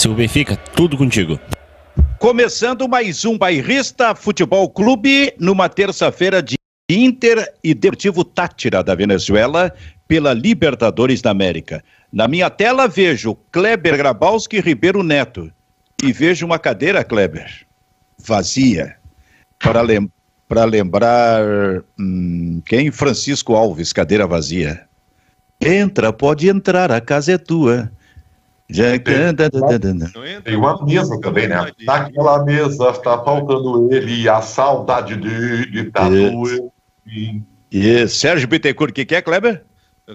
Silvio Benfica, tudo contigo. Começando mais um Bairrista Futebol Clube numa terça-feira de Inter e Deportivo Tátira da Venezuela pela Libertadores da América. Na minha tela vejo Kleber Grabowski e Ribeiro Neto e vejo uma cadeira, Kleber, vazia, para lem lembrar hum, quem? Francisco Alves, cadeira vazia. Entra, pode entrar, a casa é tua. Já canta. Tem uma mesa também, né? Naquela mesa está faltando ele, a saudade dele tá doendo. E Sérgio Bittencourt, o que, que é, Kleber?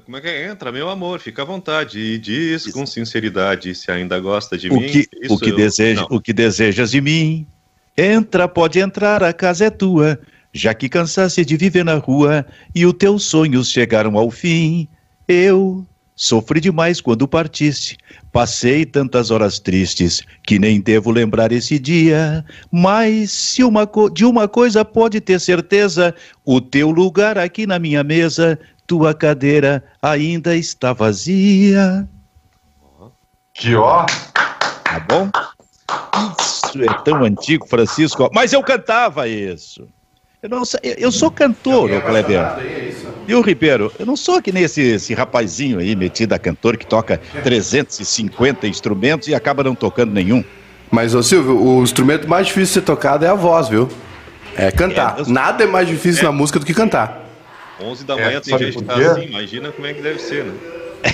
Como é que é? Entra, meu amor, fica à vontade e diz com sinceridade se ainda gosta de o mim. Que, o, que eu... deseja, o que desejas de mim? Entra, pode entrar, a casa é tua. Já que cansaste de viver na rua e os teus sonhos chegaram ao fim, eu sofri demais quando partiste. Passei tantas horas tristes que nem devo lembrar esse dia. Mas se uma de uma coisa pode ter certeza: o teu lugar aqui na minha mesa, tua cadeira ainda está vazia. Que ó! Tá bom? Isso é tão antigo, Francisco. Mas eu cantava isso. Eu, não, eu sou cantor, ô Kleber. E o Ribeiro, eu não sou que nem esse, esse rapazinho aí metido a cantor que toca 350 instrumentos e acaba não tocando nenhum. Mas, ô Silvio, o instrumento mais difícil de ser tocado é a voz, viu? É cantar. É, Nada é mais difícil é. na música do que cantar. 11 da manhã é, tem gente que tá assim, imagina como é que deve ser, né?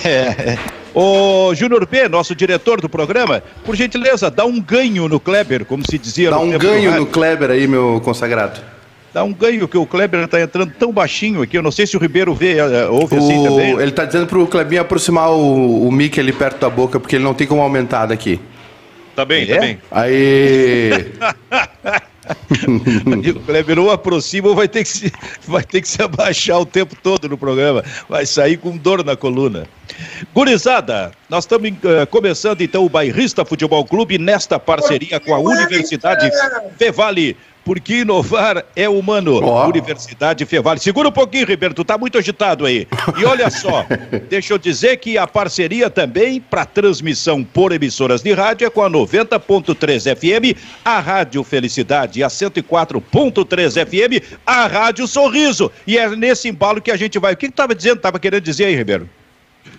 É. Ô, Júnior B, nosso diretor do programa, por gentileza, dá um ganho no Kleber, como se dizia dá no Dá um ganho no Kleber aí, meu consagrado. Dá um ganho que o Kleber está entrando tão baixinho aqui. Eu não sei se o Ribeiro vê, eh, ouve assim o... assim também. Ele está dizendo para o Klebinho aproximar o, o mic ali perto da boca, porque ele não tem como aumentar daqui. Tá bem, tá é? tá bem. Aí. o Kleber ou aproxima ou vai ter, que se, vai ter que se abaixar o tempo todo no programa. Vai sair com dor na coluna. Gurizada, nós estamos uh, começando então o Bairrista Futebol Clube nesta parceria com a Universidade Fevale porque inovar é humano. Oh. Universidade Fevale. Segura um pouquinho, Ribeiro, tu tá muito agitado aí. E olha só, deixa eu dizer que a parceria também para transmissão por emissoras de rádio é com a 90.3 FM, a Rádio Felicidade, e a 104.3 FM, a Rádio Sorriso. E é nesse embalo que a gente vai. O que tu tava dizendo? Tava querendo dizer aí, Ribeiro?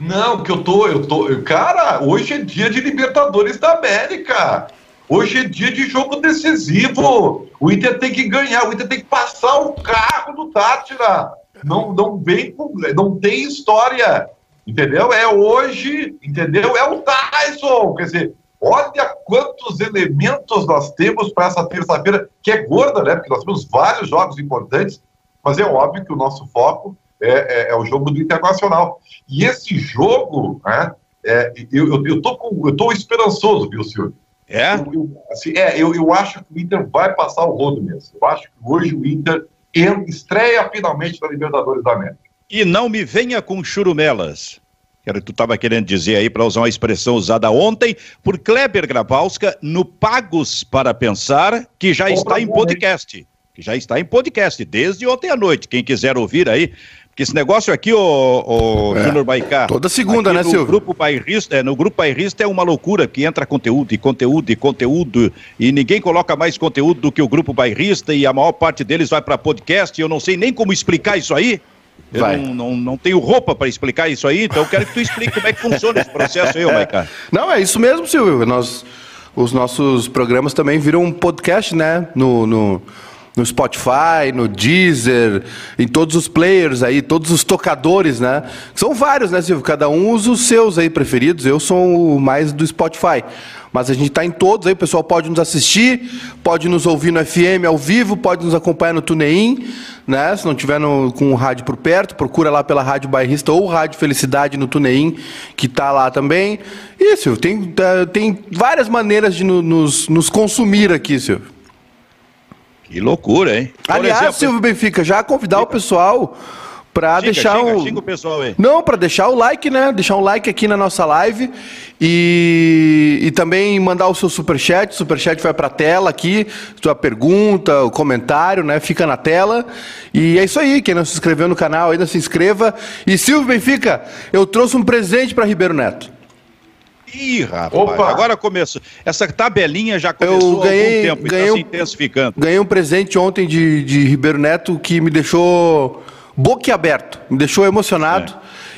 Não, que eu tô, eu tô. Cara, hoje é dia de Libertadores da América. Hoje é dia de jogo decisivo. O Inter tem que ganhar, o Inter tem que passar o carro do Tátira. Não, não vem não tem história. Entendeu? É hoje, entendeu? É o Tyson. Quer dizer, olha quantos elementos nós temos para essa terça-feira, que é gorda, né? Porque nós temos vários jogos importantes, mas é óbvio que o nosso foco é, é, é o jogo do Internacional. E esse jogo, né? É, eu, eu, tô eu tô esperançoso, viu, senhor? É? Eu, eu, assim, é, eu, eu acho que o Inter vai passar o rodo mesmo. Eu acho que hoje o Inter estreia finalmente na Libertadores da América. E não me venha com churumelas. Tu estava querendo dizer aí, para usar uma expressão usada ontem por Kleber Grabowska no Pagos para Pensar, que já está em podcast. Que já está em podcast desde ontem à noite. Quem quiser ouvir aí, porque esse negócio aqui, o, é, Júnior Baicá. Toda segunda, né, Silvio? Grupo bairrista, é, no grupo bairrista é uma loucura que entra conteúdo e conteúdo e conteúdo. E ninguém coloca mais conteúdo do que o grupo bairrista e a maior parte deles vai para podcast. Eu não sei nem como explicar isso aí. Eu Vai. Não, não, não tenho roupa para explicar isso aí, então eu quero que tu explique como é que funciona esse processo aí, Baicá. Não, é isso mesmo, Silvio. Nós, os nossos programas também viram um podcast, né? no, no no Spotify, no Deezer, em todos os players aí, todos os tocadores, né? São vários, né, Silvio? Cada um usa os seus aí preferidos. Eu sou o mais do Spotify. Mas a gente está em todos aí, o pessoal pode nos assistir, pode nos ouvir no FM ao vivo, pode nos acompanhar no TuneIn, né? Se não tiver no, com o rádio por perto, procura lá pela Rádio Bairrista ou Rádio Felicidade no TuneIn, que está lá também. Isso, tem, tem várias maneiras de no, nos, nos consumir aqui, Silvio. Que loucura, hein? Por Aliás, exemplo... Silvio Benfica, já convidar o pessoal para deixar xinga, o... Xinga o pessoal aí. Não, para deixar o like, né? Deixar um like aqui na nossa live e, e também mandar o seu superchat. O superchat vai para a tela aqui, sua pergunta, o comentário, né? Fica na tela. E é isso aí. Quem não se inscreveu no canal ainda se inscreva. E Silvio Benfica, eu trouxe um presente para Ribeiro Neto. Ih, rapaz, Opa! agora começou. Essa tabelinha já começou Eu ganhei- há algum tempo, ganhei está um- se intensificando. Ganhei um presente ontem de, de Ribeiro Neto que me deixou boquiaberto, me deixou emocionado.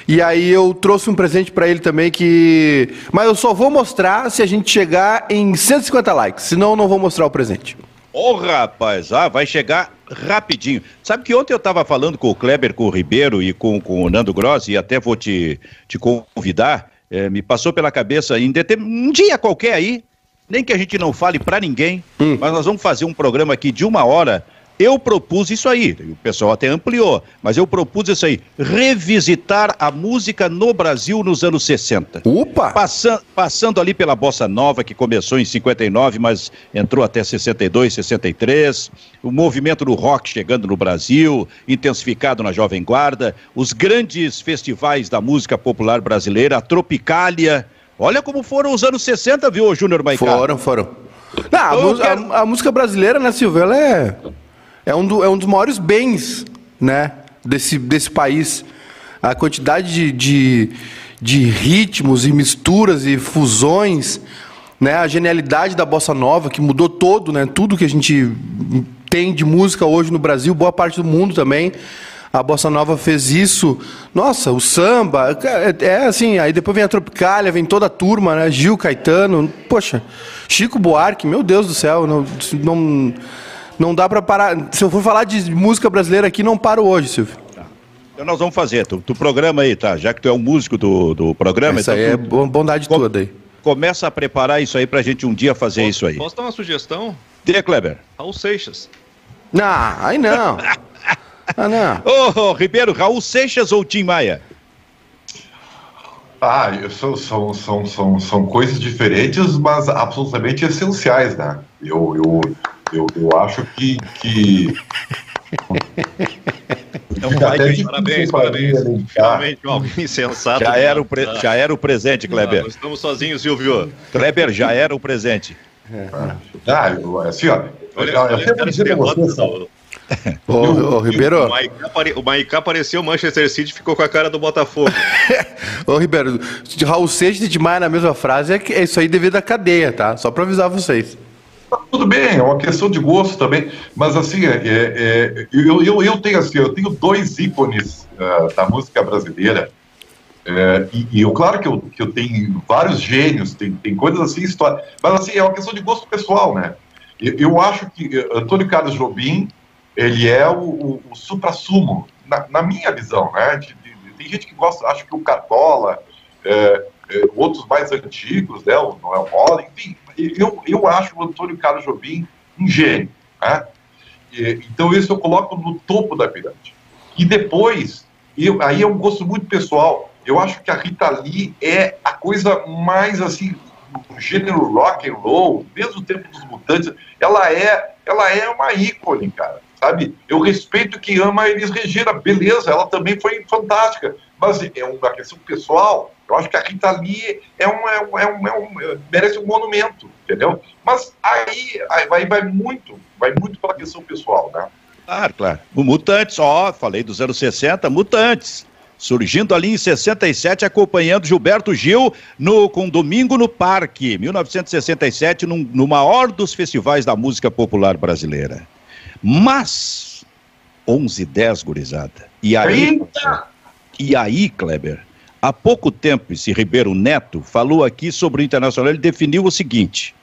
E aí eu trouxe um presente pra ele também que. Mas eu só vou mostrar se a gente chegar em 150 likes, senão eu não vou mostrar o presente. Ô, rapaz, ah, vai chegar rapidinho. Sabe que ontem eu estava falando com o Kleber, com o Ribeiro e com, com o Nando Grossi, e até vou te, te convidar, eh, me passou pela cabeça em determin- um dia qualquer aí, nem que a gente não fale pra ninguém, mas nós vamos fazer um programa aqui de uma hora. Eu propus isso aí, o pessoal até ampliou, mas eu propus isso aí, revisitar a música no Brasil nos anos 60. Opa! Passan- passando ali pela Bossa Nova, que começou em 59, mas entrou até 62, 63. O movimento do rock chegando no Brasil, intensificado na Jovem Guarda. Os grandes festivais da música popular brasileira, a Tropicália. Olha como foram os anos 60, viu, Júnior Maicá? Foram, foram. Não, a, Então eu mus- a- quero- a música brasileira, né, Silvio? Ela é, é, um do- é um dos maiores bens, né, desse, desse país. A quantidade de, de, de ritmos e misturas e fusões, né, a genialidade da bossa nova que mudou todo, né, tudo que a gente tem de música hoje no Brasil, boa parte do mundo também. A bossa nova fez isso. Nossa, o samba, é, é assim, aí depois vem a Tropicália, vem toda a turma, né? Gil Caetano, poxa, Chico Buarque, meu Deus do céu, não não, não dá pra parar. Se eu for falar de música brasileira aqui, não paro hoje, Silvio. Então nós vamos fazer, tu, tu programa aí, tá? Já que tu é o músico do, do programa, Isso então aí é tu bondade Com- toda aí. começa a preparar isso aí pra gente um dia fazer isso aí. Posso dar uma sugestão? Dê, Kleber. Raul Seixas. Não, aí não. Ah, não. Ô, ô, Ribeiro, Raul Seixas ou Tim Maia? Ah, eu- são, são, são, são, são coisas diferentes, mas absolutamente essenciais, né? Eu, eu, eu, eu acho que. que... Então difícil Parabéns, parabéns. Finalmente alguém sensato. Já era, o Ah, já era o presente, ah, Kleber. Nós estamos sozinhos, Silvio. Kleber, já era o presente. Ah, eu, assim, ó. Olha, eu, eu olha, ó, do- Ô, ô, O Ribeiro, O Maicá apareceu o Manchester City e ficou com a cara do Botafogo. ô, Ribeiro, de Raul Seixas e de Maia na mesma frase, é, que- é isso aí devido à cadeia, tá? Só pra avisar vocês. Tudo bem, é uma questão de gosto também, mas assim, é, é, eu, eu, eu tenho assim, eu tenho dois ícones ah, da música brasileira, é, e, e eu, claro que eu, que eu tenho vários gênios, tem, tem coisas assim, história, mas assim, é uma questão de gosto pessoal, né? Eu, eu acho que eh, Antônio Carlos Jobim, ele é o, o, o supra-sumo, na, na minha visão, né? De- de- tem gente que gosta, acho que o Cartola, é, é, outros mais antigos, né? O Noel Mola, enfim, eu, eu acho o Antônio Carlos Jobim um gênio, né? Então isso eu coloco no topo da pirâmide. E depois, eu, aí é um gosto muito pessoal, eu acho que a Rita Lee é a coisa mais, assim, o gênero rock and roll, desde o tempo dos mutantes, ela é, ela é uma ícone, cara, sabe? Eu respeito quem ama a Elis Regina, beleza, ela também foi fantástica, mas é uma questão pessoal, eu acho que a Rita Lee é um, é um, é um, é um- é- merece um monumento, entendeu? Mas aí, aí vai, vai muito, vai muito pela questão pessoal, né? Claro, claro. O Mutantes, ó, falei dos anos 60, Mutantes. Surgindo ali em 67, acompanhando Gilberto Gil no, com Domingo no Parque, 1967, num, no maior dos festivais da música popular brasileira. Mas, 11 10 gurizada. E aí, Eita! e aí, Kleber, há pouco tempo, esse Ribeiro Neto falou aqui sobre o Internacional, ele definiu o seguinte: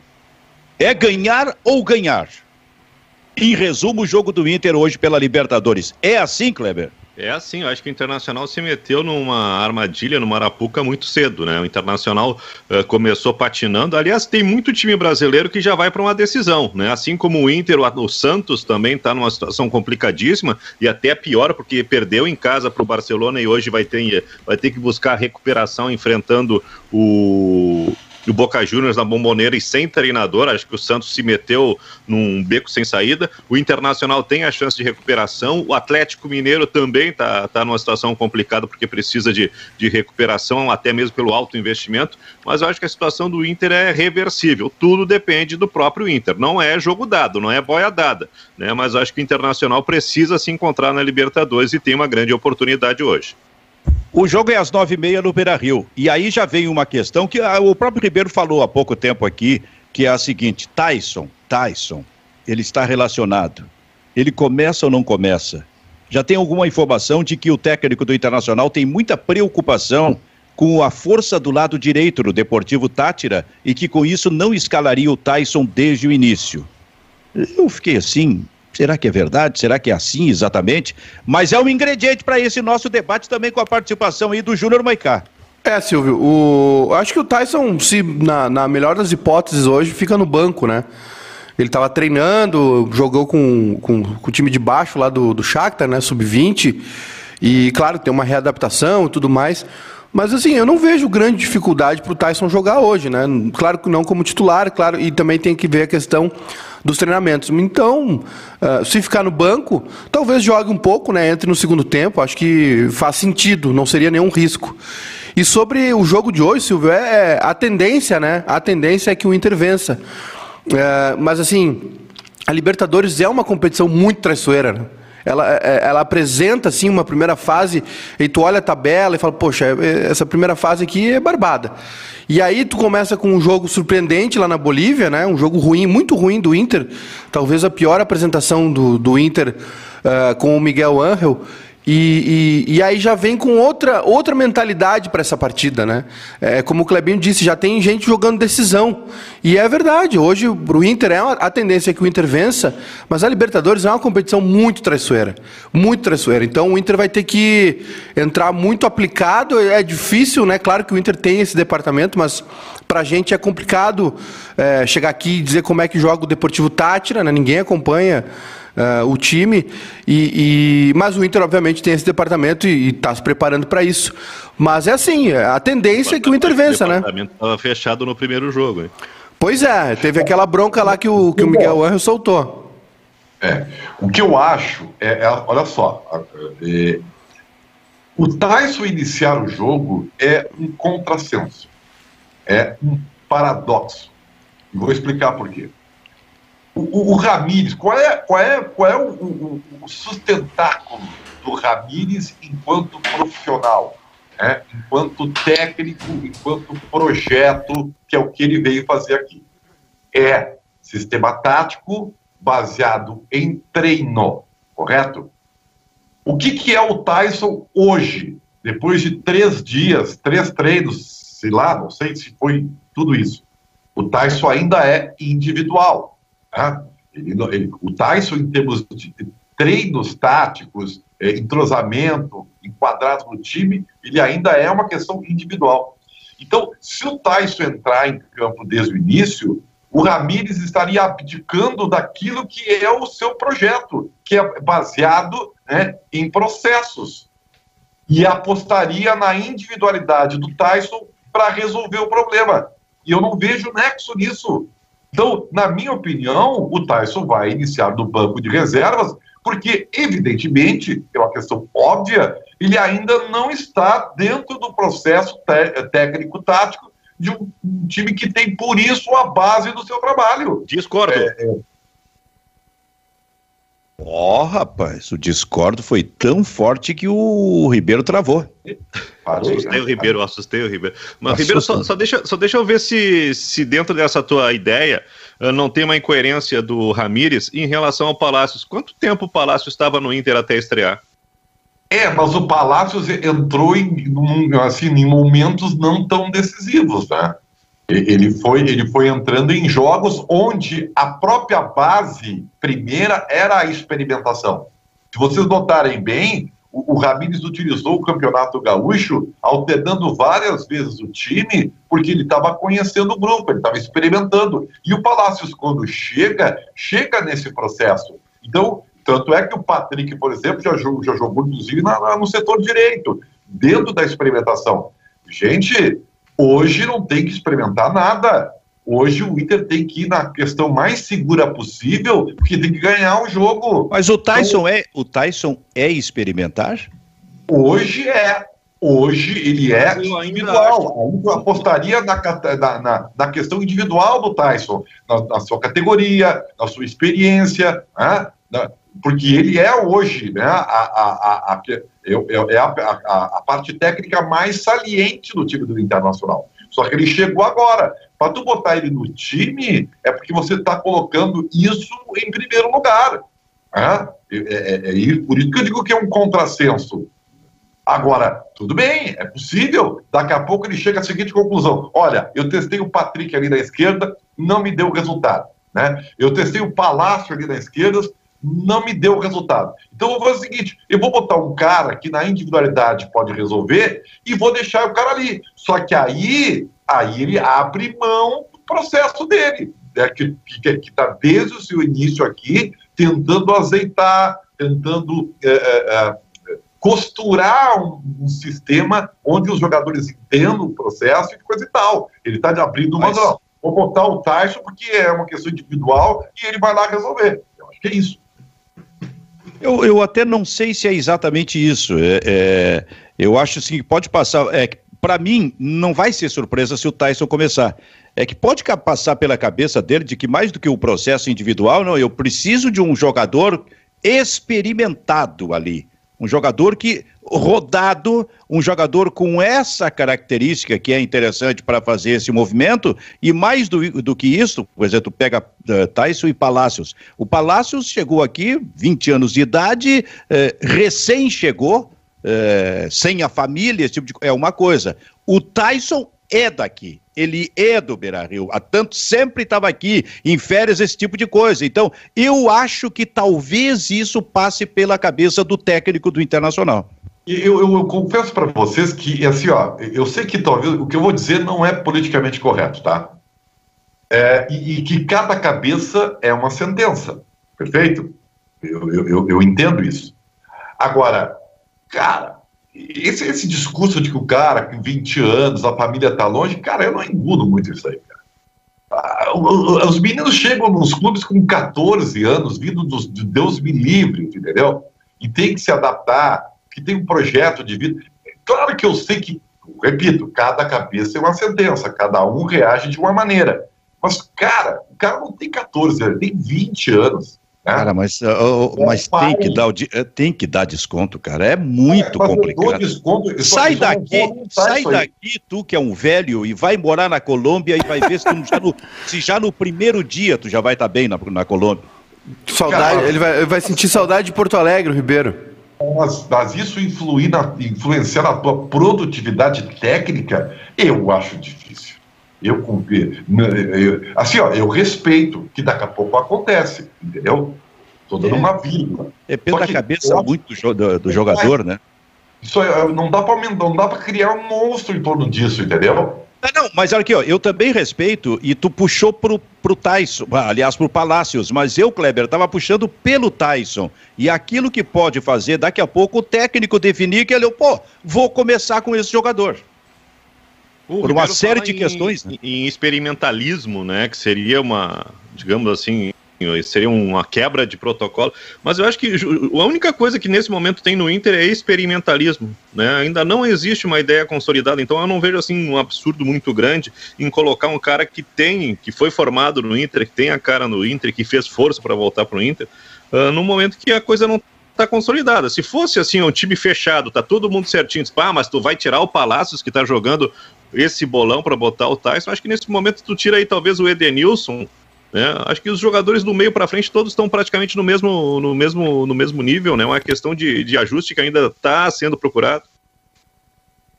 é ganhar ou ganhar. Em resumo, o jogo do Inter hoje pela Libertadores. É assim, Kleber? É assim, eu acho que o Internacional se meteu numa armadilha, numa arapuca muito cedo, né? O Internacional eh, começou patinando. Aliás, tem muito time brasileiro que já vai para uma decisão, né? Assim como o Inter, o Santos também está numa situação complicadíssima e até pior porque perdeu em casa para o Barcelona e hoje vai ter, vai ter que buscar recuperação enfrentando o o Boca Juniors na bomboneira e sem treinador, acho que o Santos se meteu num beco sem saída. O Internacional tem a chance de recuperação. O Atlético Mineiro também está tá numa situação complicada porque precisa de, de recuperação, até mesmo pelo alto investimento. Mas eu acho que a situação do Inter é reversível. Tudo depende do próprio Inter. Não é jogo dado, não é boia dada. Né? Mas acho que o Internacional precisa se encontrar na Libertadores e tem uma grande oportunidade hoje. O jogo é às nove e meia no Beira Rio. E aí já vem uma questão que ah, o próprio Ribeiro falou há pouco tempo aqui, que é a seguinte: Tyson, Tyson, ele está relacionado. Ele começa ou não começa? Já tem alguma informação de que o técnico do Internacional tem muita preocupação com a força do lado direito no Deportivo Tátira e que com isso não escalaria o Tyson desde o início. Eu fiquei assim, será que é verdade? Será que é assim exatamente? Mas é um ingrediente para esse nosso debate também com a participação aí do Júnior Maicá. É, Silvio, o... acho que o Tyson, se na, na melhor das hipóteses hoje, fica no banco, né? Ele estava treinando, jogou com, com, com, o time de baixo lá do, do Shakhtar, né, sub-20, e claro, tem uma readaptação e tudo mais. Mas assim, eu não vejo grande dificuldade para o Tyson jogar hoje, né? Claro que não como titular, claro, e também tem que ver a questão dos treinamentos. Então, uh, se ficar no banco, talvez jogue um pouco, né? Entre no segundo tempo, acho que faz sentido, não seria nenhum risco. E sobre o jogo de hoje, Silvio, é, é a tendência, né? A tendência é que o Inter vença. É, mas assim, a Libertadores é uma competição muito traiçoeira. Né? Ela, é, ela apresenta assim uma primeira fase e tu olha a tabela e fala, poxa, é, essa primeira fase aqui é barbada. E aí tu começa com um jogo surpreendente lá na Bolívia, né? Um jogo ruim, muito ruim do Inter, talvez a pior apresentação do, do Inter uh, com o Miguel Ángel. E, e, e, aí já vem com outra, outra mentalidade para essa partida, né? É, como o Clebinho disse, já tem gente jogando decisão. E é verdade, hoje o Inter é uma, a tendência é que o Inter vença, mas a Libertadores é uma competição muito traiçoeira. Muito traiçoeira. Então o Inter vai ter que entrar muito aplicado. É difícil, né? Claro que o Inter tem esse departamento, mas para a gente é complicado é, chegar aqui e dizer como é que joga o Deportivo Tátira, né? Ninguém acompanha uh, o time. E, e, mas o Inter, obviamente, tem esse departamento e está se preparando para isso. Mas é assim, a tendência é que o Inter vença, né? O departamento estava fechado no primeiro jogo. Hein? Pois é, teve aquela bronca lá que o, que o Miguel Angel soltou. É, o que eu acho é, é olha só, é, o Tyson iniciar o jogo é um contrassenso, é um paradoxo. E vou explicar por quê. O, o, Ramires, qual é, qual é, qual é o, o, o sustentáculo do Ramires enquanto profissional, né? enquanto técnico, enquanto projeto, que é o que ele veio fazer aqui? É sistema tático baseado em treino, correto? O que, que é o Tyson hoje, depois de três dias, três treinos, sei lá, não sei se foi tudo isso. O Tyson ainda é individual Ele, ele, o Tyson, em termos de treinos táticos, é, entrosamento, enquadrado no time, ele ainda é uma questão individual. Então, se o Tyson entrar em campo desde o início, o Ramires estaria abdicando daquilo que é o seu projeto, que é baseado né, em processos. E apostaria na individualidade do Tyson para resolver o problema. E eu não vejo nexo nisso. Então, na minha opinião, o Tyson vai iniciar no banco de reservas, porque, evidentemente, é uma questão óbvia, ele ainda não está dentro do processo técnico-tático de um, time que tem, por isso, a base do seu trabalho. Discordo. É, é... Ó, oh, rapaz, o discordo foi tão forte que o Ribeiro travou. Assustei o Ribeiro, assustei o Ribeiro. Mas, Ribeiro, só, só, deixa, só deixa eu ver se, se dentro dessa tua ideia uh, não tem uma incoerência do Ramires em relação ao Palácios. Quanto tempo o Palácio estava no Inter até estrear? É, mas o Palácios entrou em, assim, em momentos não tão decisivos, né? Ele foi, ele foi entrando em jogos onde a própria base primeira era a experimentação. Se vocês notarem bem, o, o Ramires utilizou o Campeonato Gaúcho alternando várias vezes o time, porque ele estava conhecendo o grupo, ele estava experimentando. E o Palácios, quando chega, chega nesse processo. Então, tanto é que o Patrick, por exemplo, já já jogou inclusive, na, na, no setor direito, dentro da experimentação. Gente, Hoje não tem que experimentar nada. Hoje o Inter tem que ir na questão mais segura possível, porque tem que ganhar o jogo. Mas o Tyson então, é o Tyson é experimentar? Hoje é. Hoje ele é individual. Eu apostaria na, na, na, questão individual do Tyson, na, na sua categoria, na sua experiência. Né? Porque ele é hoje né, a, a, a, é, a, a, a, parte técnica mais saliente do time do Internacional. Só que ele chegou agora. Para tu botar ele no time, é porque você está colocando isso em primeiro lugar. Né? É, é, é, por isso que eu digo que é um contrassenso. Agora, tudo bem, é possível. Daqui a pouco ele chega à seguinte conclusão: olha, eu testei o Patrick ali na esquerda, não me deu resultado. Né? Eu testei o Palácio ali na esquerda, não me deu resultado. Então eu vou fazer o seguinte: eu vou botar um cara que na individualidade pode resolver e vou deixar o cara ali. Só que aí, aí ele abre mão do processo dele, né? que está desde o seu início aqui tentando azeitar, tentando é, é, é, costurar um, um, sistema onde os jogadores entendam o processo e coisa e tal. Ele está abrindo uma. Mas... Vou botar o Tyson porque é uma questão individual e ele vai lá resolver. Eu acho que é isso. Eu, eu até não sei se é exatamente isso. É, é, eu acho assim, que pode passar. É, Para mim, não vai ser surpresa se o Tyson começar. É que pode passar pela cabeça dele de que mais do que o processo individual, não, eu preciso de um jogador experimentado ali. Um jogador que rodado, um jogador com essa característica que é interessante para fazer esse movimento, e mais do, do que isso, por exemplo, pega uh, Tyson e Palácios. O Palácios chegou aqui, 20 anos de idade, uh, recém chegou, uh, sem a família, esse tipo de é uma coisa. O Tyson é daqui. Ele é do Beira Rio. Há tanto sempre estava aqui, em férias, esse tipo de coisa. Então, eu acho que talvez isso passe pela cabeça do técnico do Internacional. Eu, eu, eu confesso para vocês que, assim, ó, eu sei que talvez o que eu vou dizer não é politicamente correto, tá? É, e, e, que cada cabeça é uma sentença, perfeito? Eu, eu, eu entendo isso. Agora, cara, esse, esse discurso de que o cara com 20 anos, a família tá longe, cara, eu não engulo muito isso aí, cara. Ah, os meninos chegam nos clubes com 14 anos, vindo dos, de Deus me livre, entendeu? E tem que se adaptar, que tem um projeto de vida. Claro que eu sei que, repito, cada cabeça é uma sentença, cada um reage de uma maneira. Mas, cara, o cara não tem 14 anos, tem 20 anos. Né? Cara, mas, uh, mas tem, que dar eh, tem que dar desconto, cara. É muito é, complicado. Desconto, sai daqui, sai daqui, tu que é um velho, e vai morar na Colômbia e vai ver se, já no, se já no primeiro dia tu já vai estar tá bem na, na Colômbia. Saudade, cara, ele, vai, ele vai sentir saudade de Porto Alegre, Ribeiro. Mas, mas, isso influir na, influenciar na tua produtividade técnica, eu acho difícil. Eu, eu, assim, ó, eu respeito que daqui a pouco acontece, entendeu? Estou dando é, uma vírgula. Depende da cabeça eu, muito do, do jogador, né? Isso não dá para não dá para criar um monstro em torno disso, entendeu? Não, mas olha aqui, ó, eu também respeito, e tu puxou pro, pro Tyson, aliás, pro Palácios, mas eu, Kleber, tava puxando pelo Tyson. E aquilo que pode fazer, daqui a pouco, o técnico definir que ele, pô, vou começar com esse jogador. O Por uma série de em, questões. Né? Em experimentalismo, né? Que seria uma, digamos assim, seria uma quebra de protocolo. Mas eu acho que a única coisa que nesse momento tem no Inter é experimentalismo. Né? Ainda não existe uma ideia consolidada, então eu não vejo assim um absurdo muito grande em colocar um cara que tem, que foi formado no Inter, que tem a cara no Inter, que fez força para voltar para o Inter, uh, no momento que a coisa não está consolidada. Se fosse assim um time fechado, tá todo mundo certinho, ah, mas tu vai tirar o Palácios que está jogando esse bolão para botar o Tyson, acho que nesse momento tu tira aí talvez o Edenilson, né? Acho que os jogadores do meio para frente todos estão praticamente no mesmo, no mesmo, no mesmo nível, né? Uma questão de, de ajuste que ainda está sendo procurado.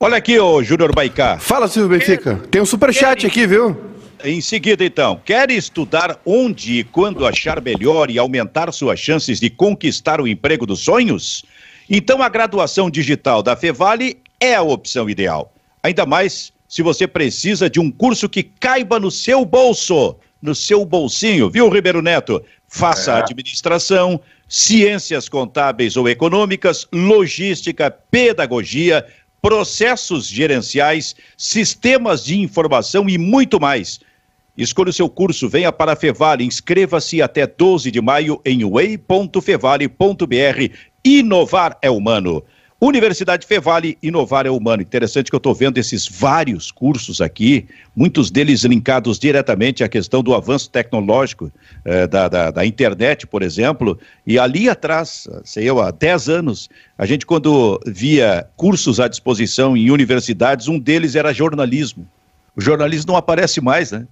Olha aqui, ô Júnior Baicá. Fala, Silvio Benfica. Tem um superchat aqui, viu? Em seguida, então, quer estudar onde e quando achar melhor e aumentar suas chances de conquistar o emprego dos sonhos? Então, a graduação digital da Fevale é a opção ideal. Ainda mais se você precisa de um curso que caiba no seu bolso no seu bolsinho, viu, Ribeiro Neto? Faça é. administração, ciências contábeis ou econômicas, logística, pedagogia, processos gerenciais, sistemas de informação e muito mais. Escolha o seu curso, venha para a Fevale, inscreva-se até 12 de maio em way.fevale.br. Inovar é humano. Universidade Fevale, inovar é humano. Interessante que eu estou vendo esses vários cursos aqui, muitos deles linkados diretamente à questão do avanço tecnológico eh, da, da, da, internet, por exemplo. E ali atrás, sei eu, há 10 anos, a gente quando via cursos à disposição em universidades, um deles era jornalismo. O jornalismo não aparece mais, né?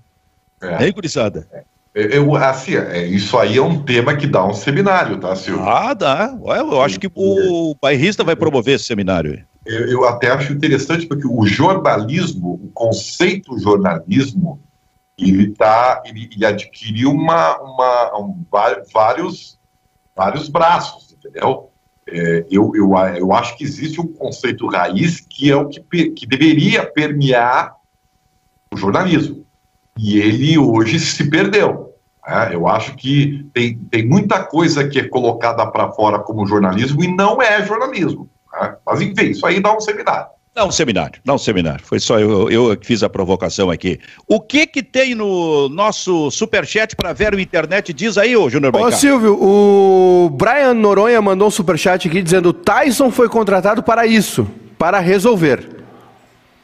É, é gurizada? É. Eu, assim, é, isso aí é um tema que dá um seminário, tá, Silvio? Ah, dá. Eu acho que o bairrista vai promover esse seminário. Eu, eu até acho interessante porque o jornalismo, o conceito jornalismo, ele tá, ele, ele adquiriu uma, uma um, vários, vários braços, entendeu? É, eu, eu, eu acho que existe um conceito raiz que é o que, que deveria permear o jornalismo e ele hoje se perdeu. Né? Eu acho que tem, tem muita coisa que é colocada para fora como jornalismo e não é jornalismo. Né? Mas enfim, isso aí dá um seminário. Dá um seminário, dá um seminário. Foi só eu, eu que fiz a provocação aqui. O que que tem no nosso superchat para ver o internet? Diz aí, ô Júnior Ô Silvio, o Brian Noronha mandou um superchat aqui dizendo Tyson foi contratado para isso, para resolver.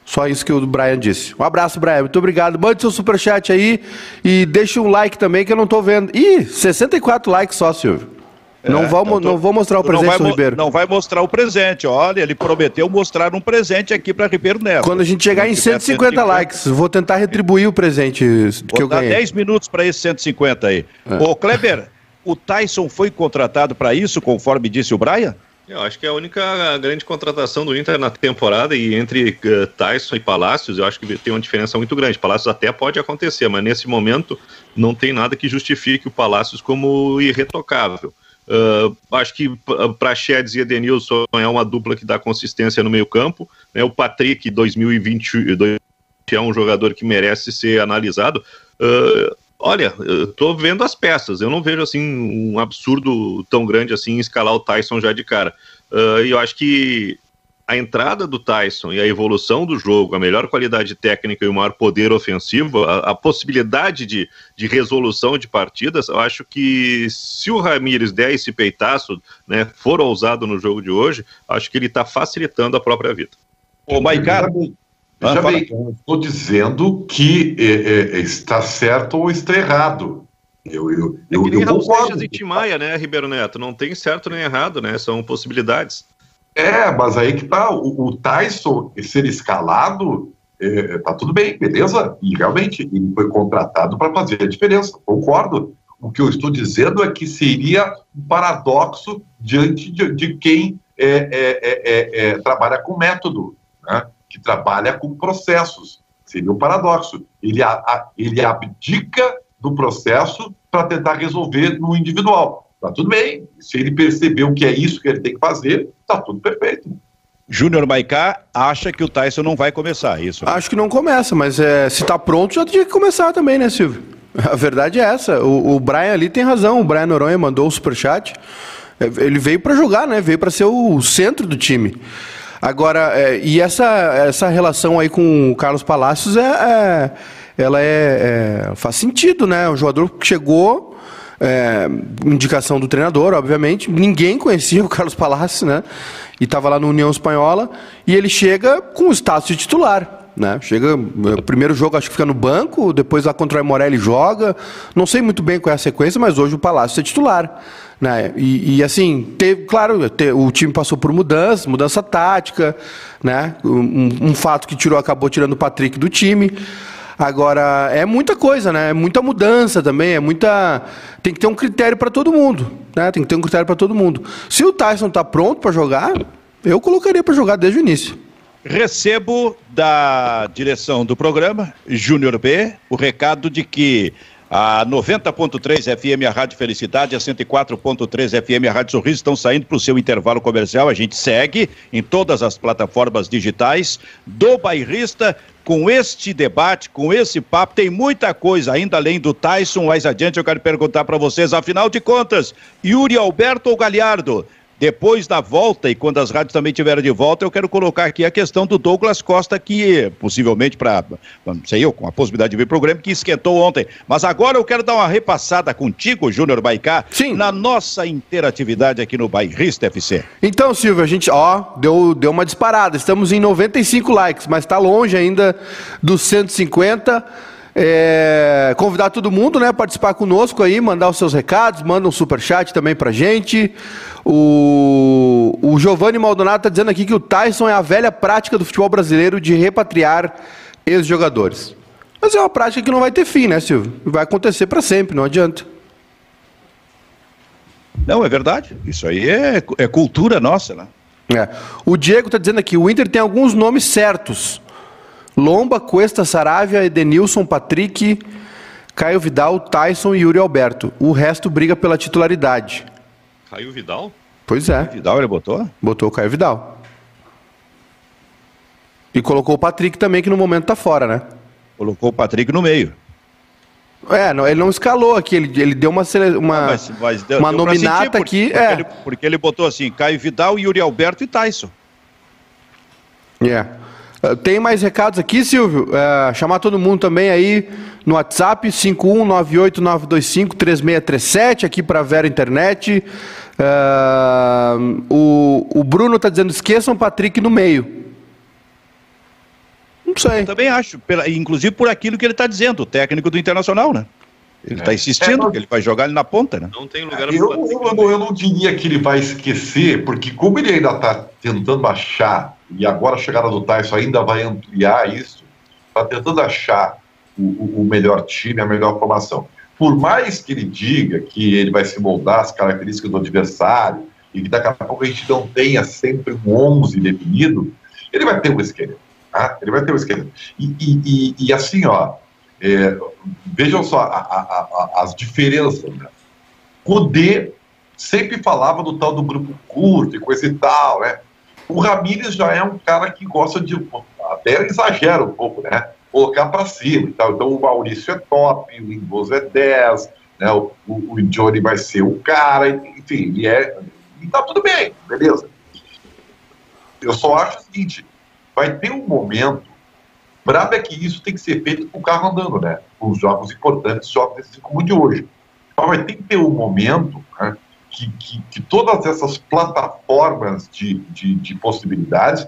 Só isso que o Brian disse. Um abraço, Brian. Muito obrigado. Mande seu superchat aí e deixe um like também que eu não estou vendo. Ih, 64 likes só, Silvio. É, não, vou, então tô, não vou mostrar o presente do Ribeiro. Não vai mostrar o presente. Olha, ele prometeu mostrar um presente aqui para Ribeiro Neto. Quando a gente chegar em 150, 150 likes, vou tentar retribuir o presente vou que eu ganhei. 10 minutos para esse 150 aí. É. Ô, Kleber, o Tyson foi contratado para isso, conforme disse o Brian? Eu acho que é a única grande contratação do Inter na temporada e entre uh, Tyson e Palácios, eu acho que tem uma diferença muito grande. Palácios até pode acontecer, mas nesse momento não tem nada que justifique o Palácios como irretocável. Uh, acho que para Chedes e Edenilson é uma dupla que dá consistência no meio-campo. Né? O Patrick, 2020, é um jogador que merece ser analisado. Uh, Olha, eu tô vendo as peças. Eu não vejo assim um absurdo tão grande assim escalar o Tyson já de cara. Uh, e eu acho que a entrada do Tyson e a evolução do jogo, a melhor qualidade técnica e o maior poder ofensivo, a, a possibilidade de, de, resolução de partidas, eu acho que se o Ramires der esse peitaço, né, for ousado no jogo de hoje, acho que ele está facilitando a própria vida. Ô, Maicá, Veja ah, bem, estou dizendo que é, é, está certo ou está errado. Eu, eu, é eu, eu concordo. e Timaya, né, Ribeiro Neto? Não tem certo nem errado, né? São possibilidades. É, mas aí que tá. O, o Tyson ser escalado, é, tá tudo bem, beleza? E realmente ele foi contratado para fazer a diferença. Concordo. O que eu estou dizendo é que seria um paradoxo diante de, de quem é, é, é trabalha com método. Né? Que trabalha com processos. Seria um paradoxo. Ele, a, a, ele abdica do processo para tentar resolver no individual. Tá tudo bem. Se ele percebeu que é isso que ele tem que fazer, tá tudo perfeito. Júnior Maicá acha que o Tyson não vai começar, isso? Né? Acho que não começa, mas é, se está pronto já tinha que começar também, né, Silvio? A verdade é essa. O, o Brian ali tem razão. O Brian Noronha mandou o superchat. É, ele veio para jogar, né? Veio para ser o centro do time. Agora, é, e essa, essa relação aí com o Carlos Palácios é, é ela é, é, faz sentido, né? O jogador que chegou, é, indicação do treinador, obviamente, ninguém conhecia o Carlos Palácios, né? E estava lá no União Espanhola e ele chega com o status de titular. Né? Chega, é, primeiro jogo acho que fica no banco, depois lá contra o Morelli joga. Não sei muito bem qual é a sequência, mas hoje o Palácio é titular. Né? E, e assim, teve, claro, teve, o time passou por mudança, mudança tática, né? Um, um, fato que tirou, acabou tirando o Patrick do time. Agora, é muita coisa, né? É muita mudança também, é muita. Tem que ter um critério para todo mundo. Né? Tem que ter um critério para todo mundo. Se o Tyson está pronto para jogar, eu colocaria para jogar desde o início. Recebo da direção do programa, Júnior B, o recado de que a 90.3 FM, a Rádio Felicidade, a 104.3 FM, a Rádio Sorriso estão saindo para o seu intervalo comercial. A gente segue em todas as plataformas digitais do bairrista com este debate, com esse papo. Tem muita coisa ainda além do Tyson. Mais adiante eu quero perguntar para vocês, afinal de contas, Yuri Alberto ou Galhardo? Depois da volta, e quando as rádios também tiveram de volta, eu quero colocar aqui a questão do Douglas Costa, que possivelmente para, não sei eu, com a possibilidade de vir pro Grêmio, que esquentou ontem. Mas agora eu quero dar uma repassada contigo, Júnior Baicá, Sim. na nossa interatividade aqui no Bairrista FC. Então, Silvio, a gente, ó, deu, deu uma disparada. Estamos em 95 likes, mas está longe ainda dos 150. É, convidar todo mundo, né, a participar conosco aí, mandar os seus recados, manda um superchat também pra gente. O, o Giovanni Maldonado tá dizendo aqui que o Tyson é a velha prática do futebol brasileiro de repatriar ex-jogadores. Mas é uma prática que não vai ter fim, né, Silvio? Vai acontecer para sempre, não adianta. Não, é verdade. Isso aí é, é cultura nossa, né? É. O Diego está dizendo aqui, o Inter tem alguns nomes certos. Lomba, Cuesta, Saravia, Edenilson, Patrick, Caio Vidal, Tyson e Yuri Alberto. O resto briga pela titularidade. Caio Vidal? Pois é, Vidal ele botou? botou o Caio Vidal. E colocou o Patrick também, que no momento tá fora, né? Colocou o Patrick no meio. É, não, ele não escalou aqui, ele, ele deu uma, sele- uma, Mas- mas deu- uma deu nominata porque- aqui. Porque, É, ele, porque ele botou assim, Caio Vidal, Yuri Alberto e Tyson. É. Uh, Tem mais recados aqui, Silvio? Uh, chamar todo mundo também aí no WhatsApp, 51989253637, aqui para Vera Internet. Uh, o, o Bruno tá dizendo, esqueçam o Patrick no meio. Não sei. Também acho, pela- inclusive por aquilo que ele está dizendo, o técnico do Internacional, né? Ele está insistindo É, não- que ele vai jogar ele na ponta, né? Não tem lugar Eu, Patrick. eu, eu, eu não diria que ele vai esquecer, porque como ele ainda está tentando achar, e agora a chegada do Tyson ainda vai ampliar isso, está tentando achar o, o- melhor time, a melhor formação. Por mais que ele diga que ele vai se moldar às características do adversário, e que daqui a pouco a gente não tenha sempre um 11 definido, ele vai ter um esquema. Tá? Ele vai ter um esquema. E, e- e- e assim, ó, é, vejam só a- a- a- as diferenças. Né? Kudê sempre falava do tal do grupo curto e coisa e tal, né? O Ramírez já é um cara que gosta de, até exagera um pouco, né? Colocar para cima e tal. Então o Maurício é top, o Lindoso é 10, né? O, o, o Johnny vai ser o cara, enfim, e é. E tá tudo bem, beleza. Eu só acho o seguinte: vai ter um momento. Brabo é que isso tem que ser feito com o carro andando, né? Com os jogos importantes, jogos decisivos como de hoje. Mas vai ter que ter um momento né, que, que, que todas essas plataformas de, de, de possibilidades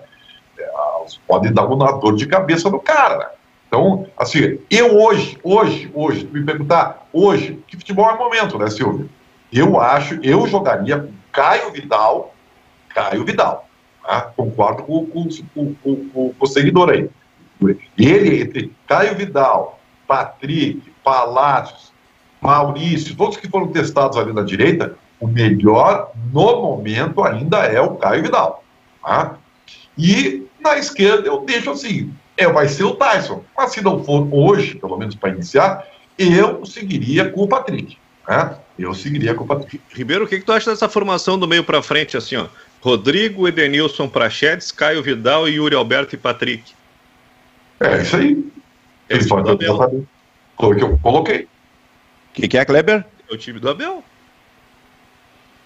elas podem dar uma dor de cabeça no cara. né? Então, assim, eu hoje, hoje, hoje, me perguntar, hoje, que futebol é momento, né, Silvio? Eu acho, eu jogaria com Caio Vidal, Caio Vidal. tá? Concordo com, com, com, com o seguidor aí. Ele, entre Caio Vidal, Patrick, Palácios, Maurício, todos que foram testados ali na direita, o melhor no momento ainda é o Caio Vidal. Tá? E na esquerda eu deixo assim, é, vai ser o Tyson. Mas se não for hoje, pelo menos para iniciar, eu seguiria com o Patrick. Né? Eu seguiria com o Patrick. Ribeiro, o que, que tu acha dessa formação do meio pra frente, assim, ó? Rodrigo, Edenilson, Prachedes, Caio Vidal, Yuri Alberto e Patrick. É isso aí. É o time do Abel. Foi o que eu coloquei. O que, que é, Kleber? É o time do Abel.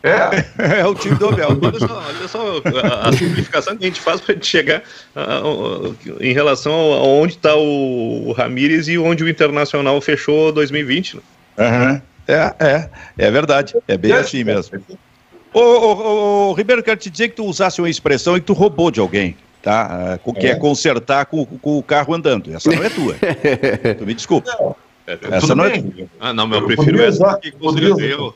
É, É o time do Abel. Olha só, olha só a, a simplificação que a gente faz para chegar a- a- em relação a onde está o, o Ramírez e onde o Internacional fechou 2020. né? Aham. É, é, é verdade. É bem assim mesmo. Ô, ô, ô, Ribeiro, quero te dizer que tu usasse uma expressão e que tu roubou de alguém, tá? Ah, Que é, É. consertar com, com o carro andando. Essa não é tua. tu me desculpa. É, tá. Essa não é bem. Ah, não, mas eu Eu prefiro essa usar, que poderia eu,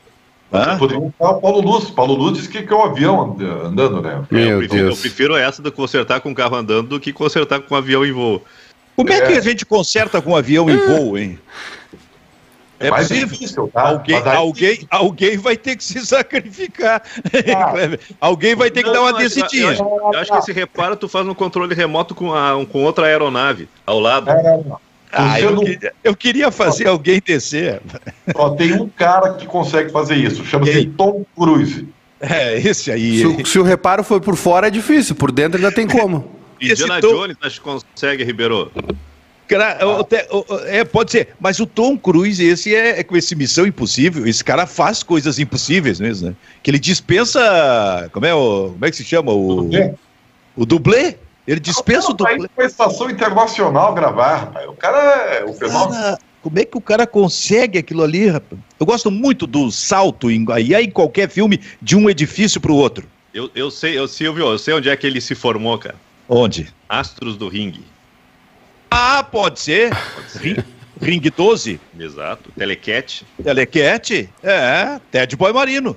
Hã? Usar o Paulo Luz. Paulo Luz disse que, que é o avião and- andando, né? eu Meu prefiro, eu prefiro essa do consertar com o carro andando do que consertar com o avião em voo. Como é que É. a gente conserta com um avião em voo, hein? É mais possível. difícil, tá? Alguém, alguém, alguém vai ter que se sacrificar. Ah. Alguém vai ter que dar uma Não, eu acho- descidinha. Eu, acho- eu acho que esse reparo tu faz no controle remoto com, a, com outra aeronave ao lado. É, não. Ah, Você eu, não- queria, eu queria fazer alguém descer. Só tem um cara que consegue fazer isso. Chama-se? Tom Cruise. É, esse aí. Se, o- se o reparo for por fora é difícil, por dentro ainda tem como. Indiana esse tom- Jones, acho que consegue, Ribeiro. Cara, o o- o- é, pode ser, mas o Tom Cruise, esse é, é com esse Missão Impossível, esse cara faz coisas impossíveis mesmo, né? Que ele dispensa, como é, o, como é que se chama? O, o dublê. Ele dispensa o Tá dublê. pra estação internacional gravar, rapaz. O cara é o fenômeno. Cara, como é que o cara consegue aquilo ali, rapaz? Eu gosto muito do salto em, aí em qualquer filme de um edifício pro outro. Eu, eu sei, eu, Silvio, eu sei onde é que ele se formou, cara. Onde? Astros do Ringue. Ah, pode ser. Ring, Ring 12, Exato. Telecat. Telecat, é, Ted Boy Marino.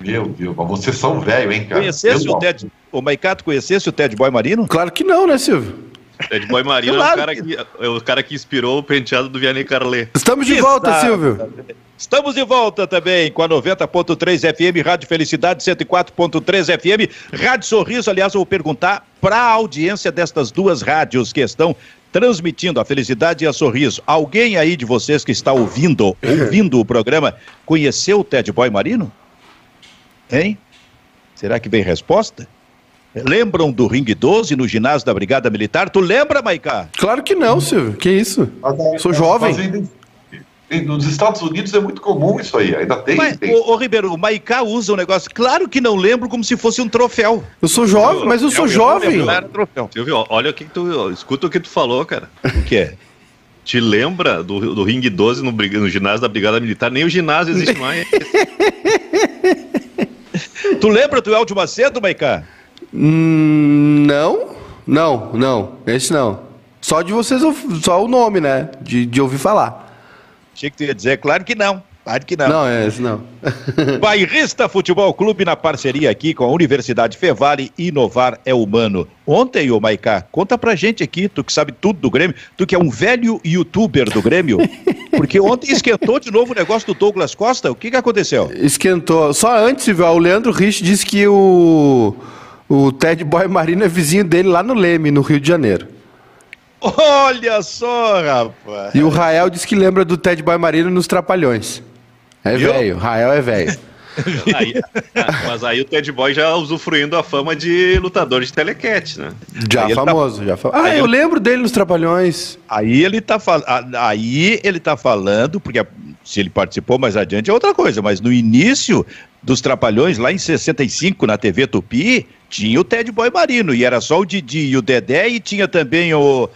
Meu Deus, mas vocês são velho, hein, cara? Conhecesse o. Ted, o Maicato conhecesse o Ted Boy Marino? Claro que não, né, Silvio? Ted Boy Marino é, Claro o cara que, é o cara que inspirou o penteado do Vianney Carlet. Estamos de volta, Silvio. Estamos de volta também com a 90.3 FM, Rádio Felicidade 104.3 FM, Rádio Sorriso. Aliás, eu vou perguntar para a audiência destas duas rádios que estão transmitindo a Felicidade e a Sorriso. Alguém aí de vocês que está ouvindo, ouvindo o programa, conheceu o Ted Boy Marino? Hein? Será que vem resposta? Lembram do Ring 12 no ginásio da Brigada Militar? Tu lembra, Maiká? Claro que não, Silvio. Que isso? Mas Sou jovem. mas ainda- nos Estados Unidos é muito comum isso aí. Ainda tem. Mas, tem. ô, ô, Ribeiro, o Maiká usa um negócio. Claro que não lembro como se fosse um troféu. Eu sou jovem, mas eu sou jovem. Não era troféu. Silvio, olha o que, tu. Escuta o que tu falou, cara. O que é? Te lembra do, do Ring 12 no, no ginásio da Brigada Militar? Nem o ginásio existe mais. Tu lembra do Eldio Macedo, Maiká? Hum, não, não, não. Esse não. Só de vocês, só o nome, né? De, de ouvir falar. Achei que tu ia dizer, claro que não. Claro que não. Não, é esse não. Bairrista Futebol Clube na parceria aqui com a Universidade Fevale, inovar é humano. Ontem, ô Maiká, conta pra gente aqui, tu que sabe tudo do Grêmio, tu que é um velho youtuber do Grêmio, porque ontem esquentou de novo o negócio do Douglas Costa, o que que aconteceu? Esquentou. Só antes, o Leandro Rich disse que o, o Ted Boy Marino é vizinho dele lá no Leme, no Rio de Janeiro. Olha só, rapaz. E o Rael disse que lembra do Ted Boy Marino nos Trapalhões. É velho, Rael é velho. Aí- ah, mas aí o Ted Boy já usufruindo a fama de lutador de telecat, né? Já Aí tá- famoso, já famoso. Ah, Aí eu ele- lembro dele nos Trapalhões. Aí ele tá falando, aí ele tá falando, porque se ele participou mais adiante é outra coisa, mas no início dos Trapalhões, lá em 65, na TV Tupi, tinha o Ted Boy Marino, e era só o Didi e o Dedé, e tinha também o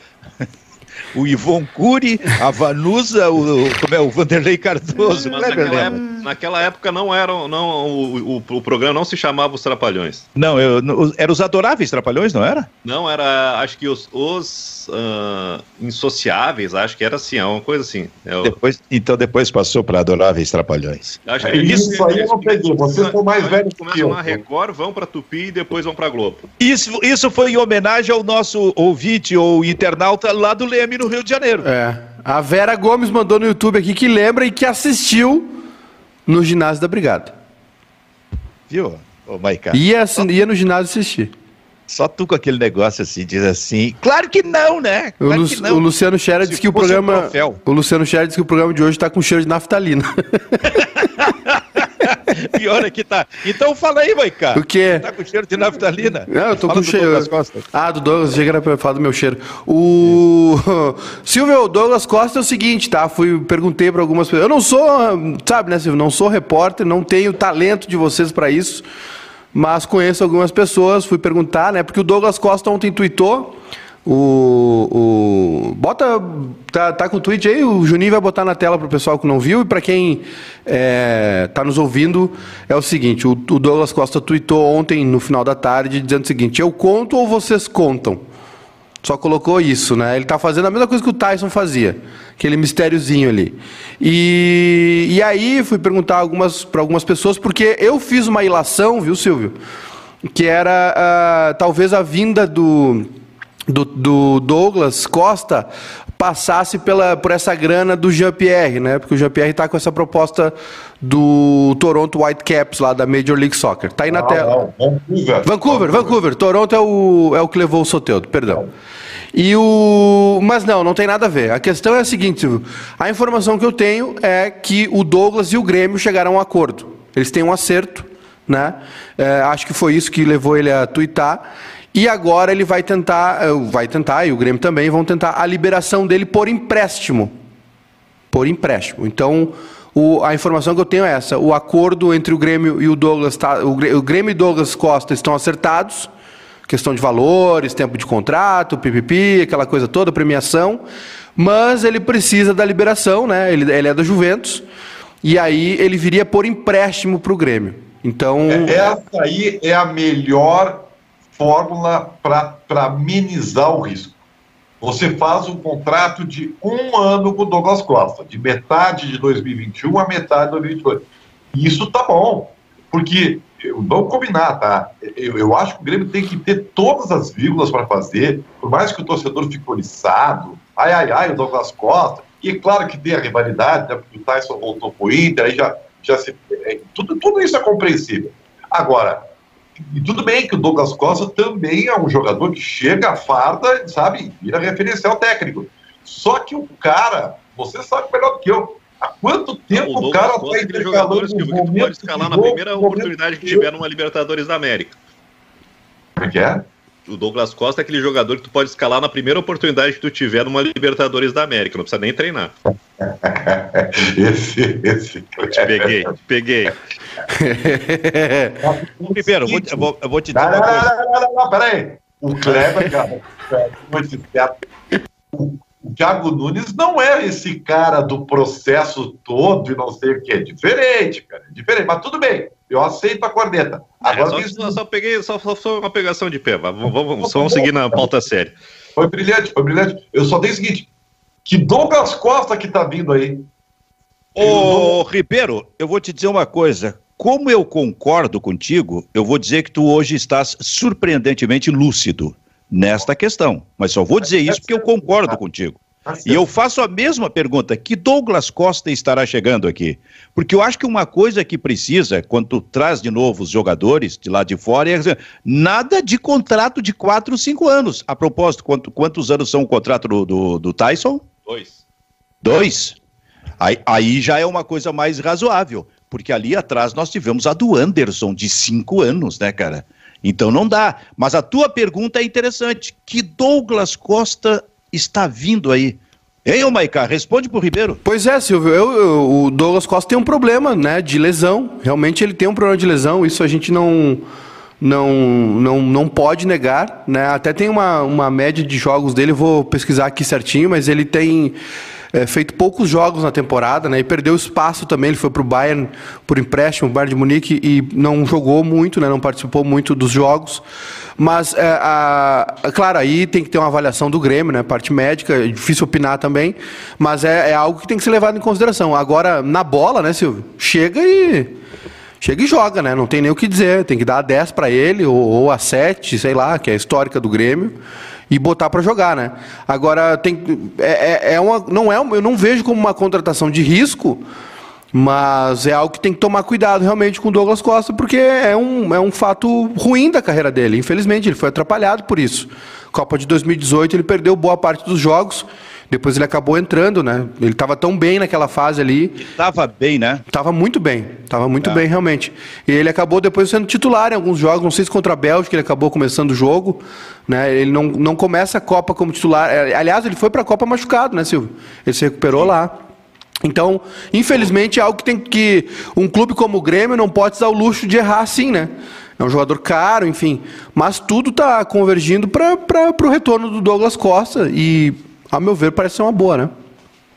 o Ivon Cury, a Vanusa, o, como é, o Vanderlei Cardoso, Kleber época, naquela época não eram. Não, o, o, o programa não se chamava Os Trapalhões. Não, eu, no- era os Adoráveis Trapalhões, não era? Não, era. Acho que os, os ah, Insociáveis, acho que era assim, é uma coisa assim. É o- Depois, então depois passou para Adoráveis Trapalhões. acho É isso aí eu não peguei, vocês são mais velhos que Começam eu. na Record, vão pra Tupi e depois vão pra Globo. Isso, isso foi em homenagem ao nosso ouvinte ou internauta lá do Leme, no Rio de Janeiro. É. A Vera Gomes mandou no YouTube aqui que lembra e que assistiu no ginásio da Brigada. Viu, ô Maiká? Ia, assi- ia no ginásio assistir. Só tu com aquele negócio assim, diz assim. Claro que não, né? O, Claro Lu- que não. o Luciano Scherer Se disse que o um programa. troféu. o Luciano Scherer disse que o programa de hoje tá com cheiro de naftalina. Pior é que tá. Então fala aí, Maiká. O quê? Tá com cheiro de naftalina. Não, eu tô Fala com do cheiro. Douglas Costa. Ah, do Douglas, chega pra falar do meu cheiro. O Silvio, o Douglas Costa é o seguinte, tá? Fui, perguntei pra algumas pessoas. Eu não sou, sabe, né, Silvio? Não sou repórter, não tenho talento de vocês pra isso, mas conheço algumas pessoas. Fui perguntar, né? Porque o Douglas Costa ontem tweetou. O, o bota tá, tá com o tweet aí o Juninho vai botar na tela pro pessoal que não viu e para quem é, tá nos ouvindo é o seguinte o, o Douglas Costa tweetou ontem no final da tarde dizendo o seguinte eu conto ou vocês contam só colocou isso, né? Ele tá fazendo a mesma coisa que o Tyson fazia, aquele mistériozinho ali. E, e aí fui perguntar algumas para algumas pessoas porque eu fiz uma ilação, viu, Silvio? Que era ah, talvez a vinda do, do, do Douglas Costa passasse pela, por essa grana do Jean-Pierre, né? Porque o Jean-Pierre tá com essa proposta do Toronto Whitecaps lá da Major League Soccer. Tá aí na Não, tela. não, Vancouver. Vancouver, Vancouver. Toronto é o, é o que levou o Soteudo, perdão. E o. Mas não, não tem nada a ver. A questão é a seguinte, Silvio. A informação que eu tenho é que o Douglas e o Grêmio chegaram a um acordo. Eles têm um acerto, né? É, acho que foi isso que levou ele a twittar. E agora ele vai tentar, eh, vai tentar, e o Grêmio também, vão tentar a liberação dele por empréstimo. Por empréstimo. Então, o, a informação que eu tenho é essa: o acordo entre o Grêmio e o Douglas, tá, o, o Grêmio e Douglas Costa estão acertados. Questão de valores, tempo de contrato, pipipi, aquela coisa toda, premiação. Mas ele precisa da liberação, né? Ele, ele é da Juventus. E aí ele viria por empréstimo para o Grêmio. Então. É, essa aí é a melhor fórmula para amenizar o risco. Você faz um contrato de um ano com o Douglas Costa, de metade de 2021 a metade de 2022. Isso tá bom, porque vamos combinar, tá? Eu, eu acho que o Grêmio tem que ter todas as vírgulas para fazer, por mais que o torcedor fique oriçado, ai, ai, ai, o Douglas Costa, e é claro que tem a rivalidade, né, porque o Tyson voltou pro Inter, aí já, já se. É, tudo, tudo isso é compreensível. Agora, e tudo bem que o Douglas Costa também é um jogador que chega a farda, sabe, vira referencial técnico. Só que o cara, você sabe melhor do que eu, há quanto tempo o, o cara está intercalando que, que tu pode escalar na primeira oportunidade que tiver numa Libertadores da América. Como é que é? O Douglas Costa é aquele jogador que tu pode escalar na primeira oportunidade que tu tiver numa Libertadores da América, não precisa nem treinar. esse, esse. te peguei, te peguei. Ribeiro, eu, eu, vou, eu vou te dizer não, uma coisa. Não, não, não, não, peraí. O Kleber, cara, o, o Thiago Nunes não é esse cara do processo todo e não sei o que. É diferente, cara. É diferente, mas tudo bem. Eu aceito a corneta. Agora, é, só, só, só, peguei, só, só, uma pegação de pé. Vamos, vamos, vamos seguir na pauta séria. Foi brilhante, foi brilhante. Eu só dei o seguinte: que Douglas Costa que tá vindo aí. Ô, Ribeiro, eu vou te dizer uma coisa. Como eu concordo contigo, eu vou dizer que tu hoje estás surpreendentemente lúcido nesta questão. Mas só vou dizer isso porque eu concordo contigo. E eu faço a mesma pergunta: que Douglas Costa estará chegando aqui? Porque eu acho que uma coisa que precisa, quando tu traz de novo os jogadores de lá de fora, é nada de contrato de 4, 5 anos. A propósito, quanto, quantos anos são o contrato do, do, do Tyson? Dois. Dois? Aí, aí já é uma coisa mais razoável. Porque ali atrás nós tivemos a do Anderson, de 5 anos, né, cara? Então não dá. Mas a tua pergunta é interessante. Que Douglas Costa está vindo aí? Hein, ô Maiká, responde pro Ribeiro. Pois é, Silvio, eu, eu, o Douglas Costa tem um problema, né, de lesão. Realmente ele tem um problema de lesão, isso a gente não não, não, não pode negar, né? Até tem uma, uma média de jogos dele, vou pesquisar aqui certinho, mas ele tem é, feito poucos jogos na temporada, né? E perdeu espaço também. Ele foi para o Bayern por empréstimo, Bayern de Munique, e não jogou muito, né? Não participou muito dos jogos. Mas, é, a, a, claro, aí tem que ter uma avaliação do Grêmio, né? Parte médica, é difícil opinar também, mas é, é algo que tem que ser levado em consideração. Agora, na bola, né, Silvio? Chega e chega e joga, né? Não tem nem o que dizer. Tem que dar a 10 para ele, ou, ou a 7, sei lá, que é a histórica do Grêmio e botar para jogar, né? Agora tem é, é, é, uma não é eu não vejo como uma contratação de risco, mas é algo que tem que tomar cuidado realmente com o Douglas Costa, porque é um, é um fato ruim da carreira dele. Infelizmente, ele foi atrapalhado por isso. Copa de 2018, ele perdeu boa parte dos jogos depois ele acabou entrando, né? Ele estava tão bem naquela fase ali. Estava bem, né? Estava muito bem. Estava muito é. bem, realmente. E ele acabou depois sendo titular em alguns jogos. Não sei se contra a Bélgica ele acabou começando o jogo. Né? Ele não, não começa a Copa como titular. É, aliás, ele foi para a Copa machucado, né, Silvio? Ele se recuperou Sim. lá. Então, infelizmente, é algo que tem que. Um clube como o Grêmio não pode dar o luxo de errar assim, né? É um jogador caro, enfim. Mas tudo está convergindo para o retorno do Douglas Costa. E a meu ver, parece ser uma boa, né?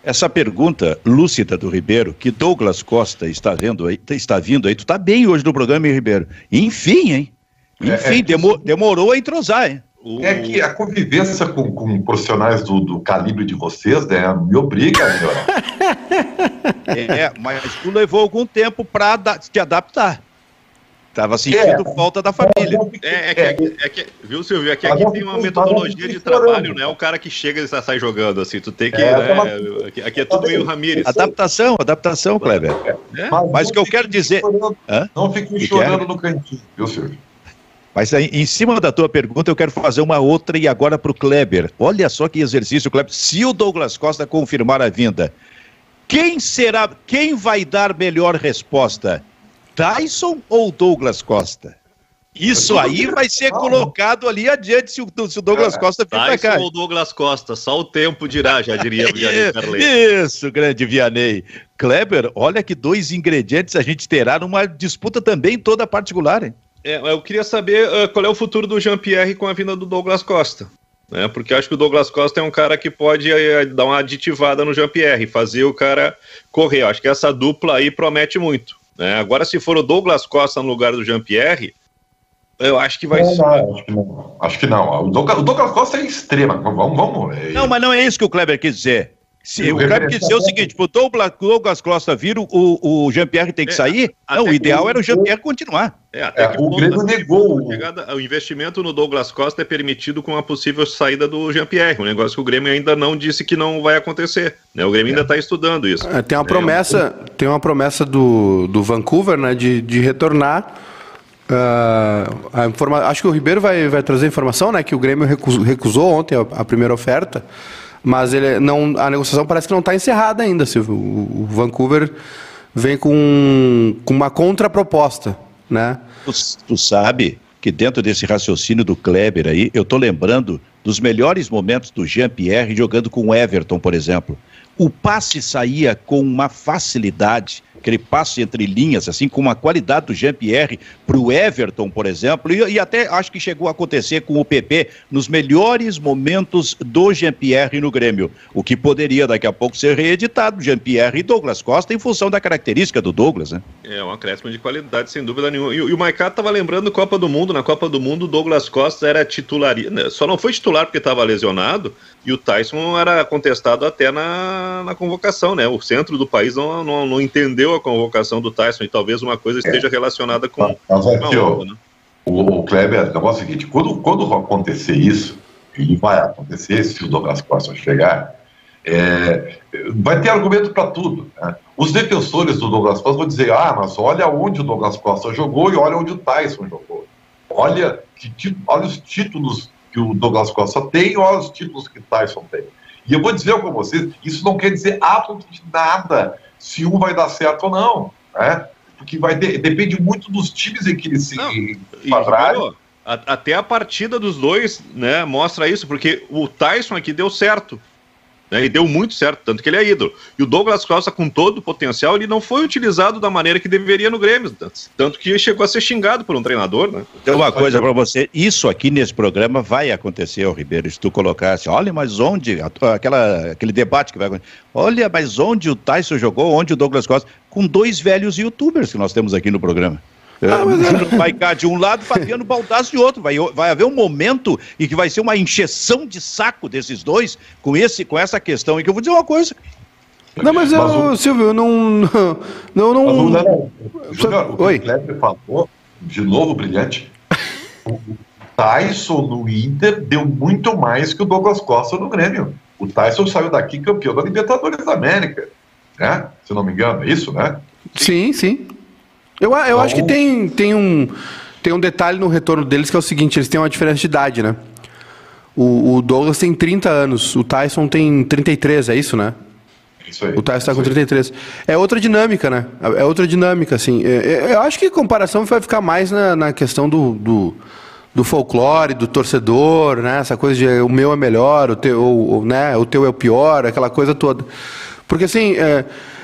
Essa pergunta lúcida do Ribeiro, que Douglas Costa está vendo aí, está vindo aí, tu tá bem hoje no programa, hein, Ribeiro? Enfim, hein? Enfim, é, é demor, demorou a entrosar, hein? É que a convivência com, com profissionais do, do, calibre de vocês, né, me obriga a melhorar. é, mas tu levou algum tempo para te adaptar. Tava sentindo é, falta da família. É, é, que, é, que, viu, Silvio? É que aqui tem uma metodologia de trabalho, né? O cara que chega e sai jogando, assim, tu tem que. É, né? aqui, aqui, é tudo meio Ramírez. Adaptação, adaptação, Kleber. É? Mas o que eu quero dizer. Não fique chorando no cantinho, viu, Silvio? Mas aí, em cima da tua pergunta, eu quero fazer uma outra e agora para o Kleber. Olha só que exercício, Kleber. Se o Douglas Costa confirmar a vinda, quem será, quem vai dar melhor resposta? Tyson ou Douglas Costa? Isso aí vai ser colocado ali adiante se o, se o Douglas é. Costa vir pra cá. o Douglas Costa, só o tempo dirá, já diria o Vianney Isso, grande Vianney. Kleber, olha que dois ingredientes a gente terá numa disputa também toda particular, hein? É, eu queria saber uh, qual é o futuro do Jean-Pierre com a vinda do Douglas Costa. Né? Porque acho que o Douglas Costa é um cara que pode uh, dar uma aditivada no Jean-Pierre, fazer o cara correr. Acho que essa dupla aí promete muito. Né? Agora, se for o Douglas Costa no lugar do Jean-Pierre, eu acho que vai não, ser. Não, acho que não. Acho que não. O, Douglas, o Douglas Costa é extrema. Vamos, vamos. Não, mas não é isso que o Kleber quis dizer. Se, o Kleber quis dizer o seguinte: o Douglas Costa vir, o, o Jean-Pierre tem que é, sair. Não, o ideal era o Jean-Pierre continuar. É, até é, o Grêmio negou. Chegada, o investimento no Douglas Costa é permitido com a possível saída do Jean-Pierre. Um negócio que o Grêmio ainda não disse que não vai acontecer. Né? O Grêmio ainda está estudando isso. É, tem uma promessa, tem uma promessa do, do Vancouver né, de, de retornar. Uh, a informa... Acho que o Ribeiro vai, vai trazer informação, né? Que o Grêmio recusou, recusou ontem a, a, primeira oferta, mas ele não, a negociação parece que não está encerrada ainda, Silvio. O, Vancouver vem com, com uma contraproposta, né? Tu, tu sabe que dentro desse raciocínio do Kleber aí, eu estou lembrando dos melhores momentos do Jean-Pierre jogando com o Everton, por exemplo. O passe saía com uma facilidade aquele passe entre linhas, assim, com uma qualidade do Jean-Pierre para o Everton, por exemplo, e, e, até acho que chegou a acontecer com o PP nos melhores momentos do Jean-Pierre no Grêmio, o que poderia daqui a pouco ser reeditado, Jean-Pierre e Douglas Costa, em função da característica do Douglas, né? É, um acréscimo de qualidade, sem dúvida nenhuma. E, e o Maicá estava lembrando Copa do Mundo, na Copa do Mundo, o Douglas Costa era titular, né, só não foi titular porque estava lesionado, e o Tyson era contestado até na, na convocação, né? O centro do país não, não, não entendeu a convocação do Tyson e talvez uma coisa esteja relacionada com. Mas, aqui, ó, o, o Kleber, o negócio é o seguinte: quando, quando acontecer isso, e vai acontecer se o Douglas Costa chegar, é, vai ter argumento para tudo. Né? Os defensores do Douglas Costa vão dizer: ah, mas olha onde o Douglas Costa jogou e olha onde o Tyson jogou. Olha, que, olha os títulos que o Douglas Costa tem e olha os títulos que o Tyson tem. E eu vou dizer com vocês: isso não quer dizer absolutamente nada se um vai dar certo ou não, né? Porque vai de, depende muito dos times em que eles se enquadrarem. Até a partida dos dois, né, mostra isso, porque o Tyson aqui deu certo. Né, e deu muito certo, tanto que ele é ídolo. E o Douglas Costa, com todo o potencial, ele não foi utilizado da maneira que deveria no Grêmio. Tanto que chegou a ser xingado por um treinador, né? Tem uma coisa para você: isso aqui nesse programa vai acontecer, Ribeiro. Se tu colocasse, olha, mas onde? Aquela, aquele debate que vai acontecer. Olha, mas onde o Tyson jogou, onde o Douglas Costa? Com dois velhos youtubers que nós temos aqui no programa. Ah, mas... Júnior Maicá de um lado, Fabiano Baldassi de outro. Vai, vai haver um momento em que vai ser uma encheção de saco desses dois com, esse, com essa questão. E que eu vou dizer uma coisa. Não, mas eu, mas o... Silvio, eu não. Não, não. não... não. Júnior, o Oi. Kleber falou, de novo brilhante. O Tyson no Inter deu muito mais que o Douglas Costa no Grêmio. O Tyson saiu daqui campeão da Libertadores da América. Né? Se não me engano, é isso, né? Sim, sim. Eu, eu acho que tem, tem, um, tem um detalhe no retorno deles que é o seguinte: eles têm uma diferença de idade, né? O, o Douglas tem 30 anos, o Tyson tem 33, é isso, né? Isso aí. O Tyson está com 33. É outra dinâmica, né? É outra dinâmica, assim. É, é, eu acho que a comparação vai ficar mais na, na questão do, do, do, folclore, do torcedor, né? Essa coisa de o meu é melhor, o teu, o, né? o teu é o pior, aquela coisa toda. Porque, assim, é,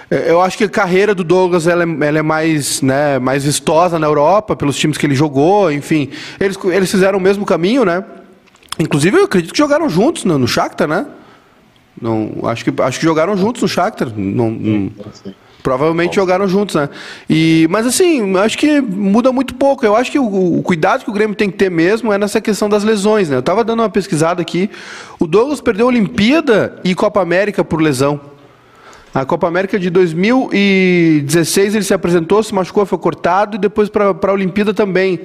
eu acho que a carreira do Douglas ela é, ela é, mais, né, mais vistosa na Europa, pelos times que ele jogou, enfim. Eles, eles fizeram o mesmo caminho, né? Inclusive, eu acredito que jogaram juntos no, no Shakhtar, né? Não, acho, que, acho que jogaram juntos no Shakhtar. Não, não, provavelmente jogaram juntos, né? E, mas assim, acho que muda muito pouco. Eu acho que o, o, cuidado que o Grêmio tem que ter mesmo é nessa questão das lesões, né? Eu estava dando uma pesquisada aqui. O Douglas perdeu a Olimpíada e Copa América por lesão. A Copa América de 2016 ele se apresentou, se machucou, foi cortado e depois para a Olimpíada também.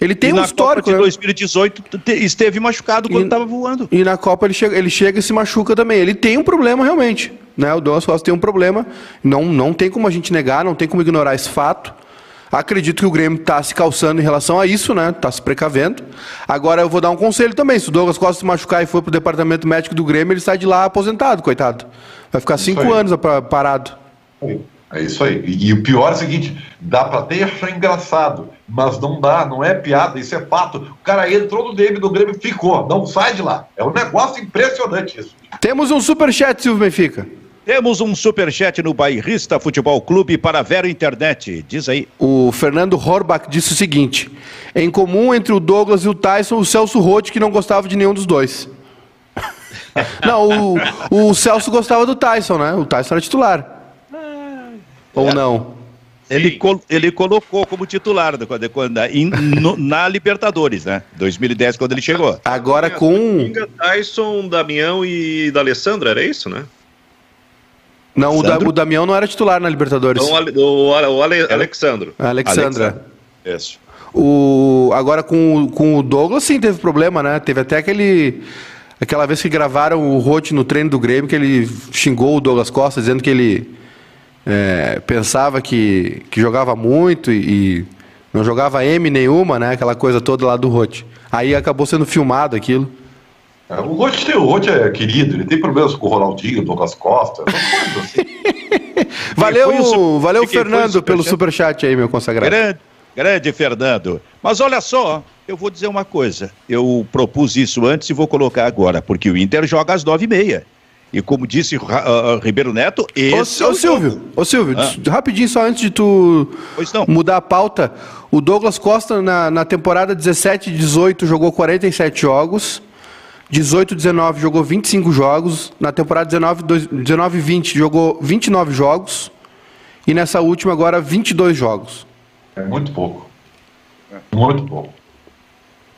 Ele tem um histórico. Copa de 2018 né? esteve machucado quando estava voando. E na Copa ele chega, ele chega e se machuca também. Ele tem um problema realmente. Né? O Douglas Costa tem um problema. Não, não tem como a gente negar, não tem como ignorar esse fato. Acredito que o Grêmio está se calçando em relação a isso, né? Está se precavendo. Agora eu vou dar um conselho também. Se o Douglas Costa se machucar e for para o departamento médico do Grêmio, ele sai de lá aposentado, coitado. Vai ficar cinco anos parado. É isso aí. E, e o pior é o seguinte: dá para até achar engraçado, mas não dá, não é piada, isso é fato. O cara entrou no Grêmio, no Grêmio ficou, não sai de lá. É um negócio impressionante isso. Temos um superchat, Silvio Benfica. Temos um superchat no Bairrista Futebol Clube para a Vero Internet. Diz aí. O Fernando Horbach disse o seguinte: em comum entre o Douglas e o Tyson, o Celso Roth, que não gostava de nenhum dos dois. não, o, o Celso gostava do Tyson, né? O Tyson era titular. Ou não? Ele, col ele colocou como titular quando, em- no- na Libertadores, né? 2010, quando ele chegou. Agora com. Tyson, Damião e D'Alessandro, era isso, né? Não, o, da, o Damião não era titular na Libertadores. Então, o, Ale- o, o Ale- Alexandro. Alexandra. Isso. O, agora com, o- com o Douglas, sim, teve problema, né? Teve até aquele. Aquela vez que gravaram o Rote no treino do Grêmio, que ele xingou o Douglas Costa, dizendo que ele é, pensava que, que jogava muito e, e não jogava M nenhuma, né? Aquela coisa toda lá do Rote. Aí acabou sendo filmado aquilo. É, O Rote, o Rote é querido, ele tem problemas com o Ronaldinho, Douglas Costa, coisas assim. Valeu, o valeu Fernando, pelo superchat? aí, meu consagrado. Grande, grande Fernando. Mas olha só, eu vou dizer uma coisa. Eu propus isso antes e vou colocar agora, porque o Inter joga às nove e meia. E como disse ah, Ribeiro Neto, esse é ô o Silvio, ô Silvio, Ah. rapidinho só antes de tu mudar a pauta. O Douglas Costa na, na temporada 17 e 18 jogou 47 jogos. 18 19 jogou 25 jogos. Na temporada 19 dois- 19 e 20 jogou 29 jogos. E nessa última agora 22 jogos. É muito pouco. Muito pouco.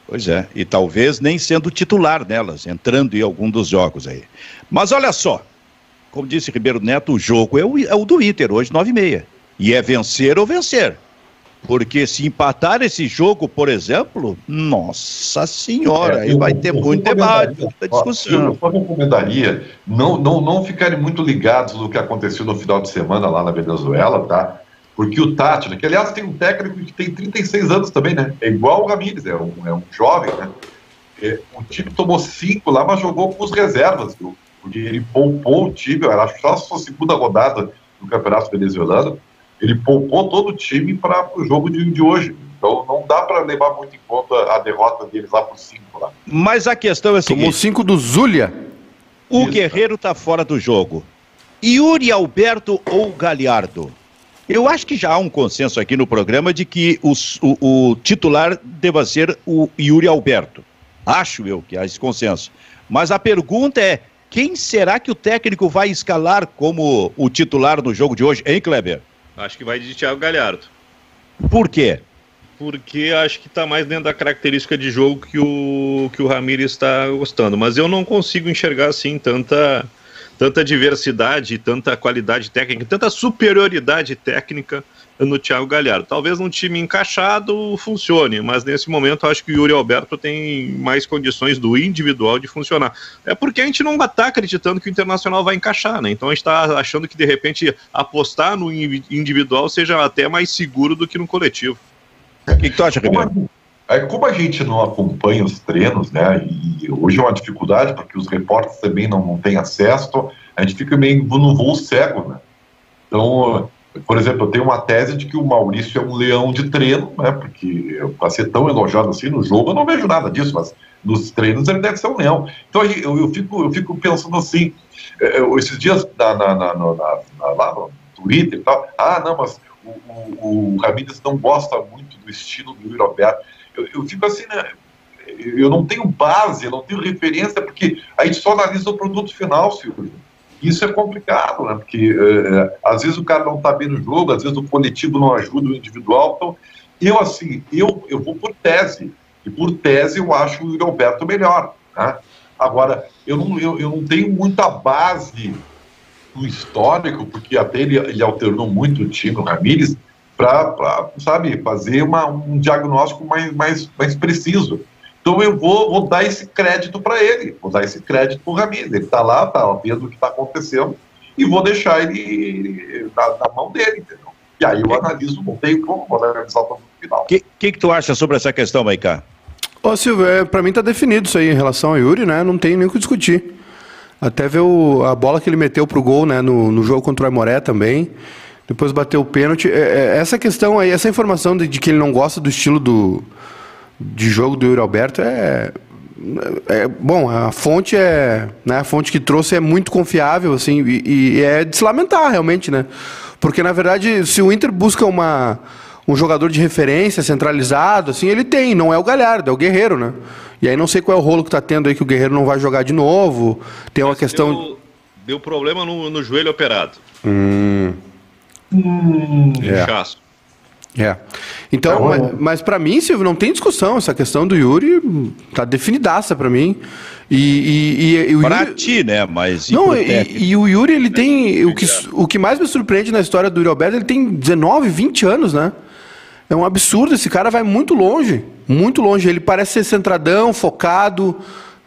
Pois é, e talvez nem sendo titular nelas, entrando em algum dos jogos aí. Mas olha só, como disse Ribeiro Neto, o jogo é o, é o do Inter, hoje, nove e meia. E é vencer ou vencer. Porque se empatar esse jogo, por exemplo, nossa senhora, aí É, eu- vai ter muito debate, recomendaria- muita discussão. Eu só recomendaria não, não, não ficarem muito ligados no que aconteceu no final de semana lá na Venezuela, tá? Porque o Tati, né, que aliás tem um técnico que tem 36 anos também, né? É igual o Ramírez, é um, é um jovem, né? É, o time tomou cinco lá, mas jogou com os reservas, viu? Porque ele poupou o time, eu acho que só a sua segunda rodada do Campeonato Venezuelano, ele poupou todo o time para o jogo de, de hoje. Então não dá para levar muito em conta a derrota deles lá por cinco lá. Mas a questão é a Tomou seguinte: 5 do Zulia. o Isso. Guerreiro tá fora do jogo. Yuri Alberto ou Galhardo? Eu acho que já há um consenso aqui no programa de que os- o, o titular deva ser o Yuri Alberto. Acho eu que há esse consenso. Mas a pergunta é: quem será que o técnico vai escalar como o titular no jogo de hoje, hein, Kleber? Acho que vai de Thiago Galhardo. Por quê? Porque acho que está mais dentro da característica de jogo que o, que o Ramires está gostando. Mas eu não consigo enxergar assim tanta, tanta diversidade, tanta qualidade técnica, tanta superioridade técnica no Thiago Galhardo. Talvez num time encaixado funcione, mas nesse momento eu acho que o Yuri Alberto tem mais condições do individual de funcionar. É porque a gente não está acreditando que o Internacional vai encaixar, né? Então a gente está achando que de repente apostar no in- individual seja até mais seguro do que no coletivo. O que, que tu acha, Ribeiro? Como a, é, como a gente não acompanha os treinos, né? E hoje é uma dificuldade porque os repórteres também não, não têm acesso, a gente fica meio no voo cego, né? Então, por exemplo, eu tenho uma tese de que o Maurício é um leão de treino, né? Porque para ser tão elogiado assim no jogo, eu não vejo nada disso, mas nos treinos ele deve ser um leão. Então eu, eu fico, eu fico pensando assim, eu- esses dias na, na, na, lá no Twitter e tal, ah, não, mas o, o, o Ramírez não gosta muito do estilo do Yuri Alberto. Eu, eu fico assim, né? Eu não tenho base, eu não tenho referência, porque a gente só analisa o produto final, Silvio. Isso é complicado, né? Porque eh, às vezes o cara não está bem no jogo, às vezes o coletivo não ajuda o individual. Então, eu assim, eu, eu vou por tese. E por tese eu acho o Yuri Alberto melhor. Né? Agora, eu não, eu, eu não tenho muita base no histórico, porque até ele, ele alternou muito o time, o Ramírez, para, sabe, fazer uma, um diagnóstico mais, mais, mais preciso. Então eu vou, vou dar esse crédito para ele, vou dar esse crédito para o Ramírez. Ele está lá, está vendo o que está acontecendo, e vou deixar ele na, na mão dele, entendeu? E aí eu analiso, não tenho como, vou analisar o final. O que, que, que tu acha sobre essa questão, Maicá? Ô Silvio, é, pra mim tá definido isso aí em relação ao Yuri, né? Não tem nem o que discutir. Até ver o- a bola que ele meteu pro gol, né? No, no jogo contra o Aimoré também. Depois bateu o pênalti. É, é, essa questão aí, essa informação de, de, que ele não gosta do estilo do, de jogo do Yuri Alberto é, é, bom, a fonte é, né, a fonte que trouxe é muito confiável, assim, e, e, é de se lamentar realmente, né? Porque na verdade, se o Inter busca uma, um jogador de referência centralizado, assim, ele tem, não é o Galhardo, é o Guerreiro, né? E aí não sei qual é o rolo que tá tendo aí que o Guerreiro não vai jogar de novo. Tem uma Mas questão. Deu, deu problema no, no joelho operado. Hum. Hum, é. É. Então, tá mas, mas para mim, Silvio, não tem discussão. Essa questão do Yuri tá definidaça para mim. E, e, e, e pra Yuri... ti, né? Mas. Não, e, e, o Yuri, ele tem. O que, o que mais me surpreende na história do Yuri Alberto, ele tem 19, 20 anos, né? É um absurdo. Esse cara vai muito longe. Muito longe. Ele parece ser centradão, focado.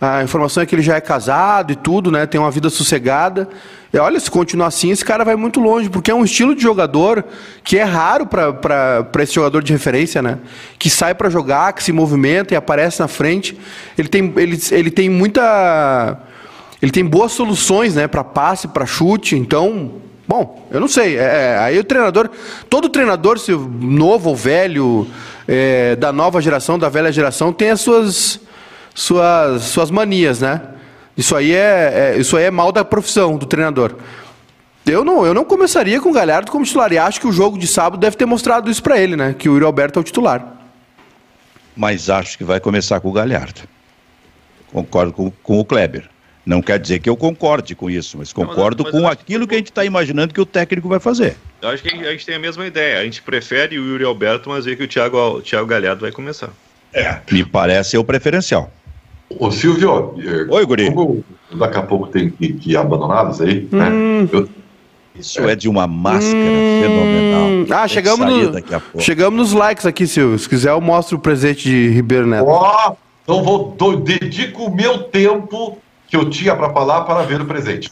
A informação é que ele já é casado e tudo, né? Tem uma vida sossegada. E olha, se continuar assim, esse cara vai muito longe, porque é um estilo de jogador que é raro para esse jogador de referência, né? Que sai para jogar, que se movimenta e aparece na frente. Ele tem, ele, ele tem muita. Ele tem boas soluções, né? Para passe, para chute. Então, Bom, eu não sei. É, é, aí o treinador, todo treinador, se novo ou velho, é, da nova geração, da velha geração, tem as suas, suas, suas manias, né? Isso aí é, é, isso aí é mal da profissão do treinador. Eu não, eu não começaria com o Galhardo como titular. E acho que o jogo de sábado deve ter mostrado isso para ele, né? Que o Yuri Alberto é o titular. Mas acho que vai começar com o Galhardo. Concordo com, com o Kleber. Não quer dizer que eu concorde com isso, mas concordo não, mas com aquilo que a gente está imaginando que o técnico vai fazer. Eu acho que a gente tem a mesma ideia. A gente prefere o Yuri Alberto, mas vê que o Thiago, o Thiago Galhardo vai começar. É. Me parece o preferencial. Ô Silvio, eh, Oi, Guri. Como daqui a pouco tem que, que abandonar isso aí, né? hum. né? Eu... Isso é. é. de uma máscara hum. fenomenal. Ah, chegamos, no, chegamos nos likes aqui, Silvio. Se quiser, eu mostro o presente de Ribeiro Neto. Ó, oh, então vou, do, dedico o meu tempo que eu tinha para falar para ver o presente.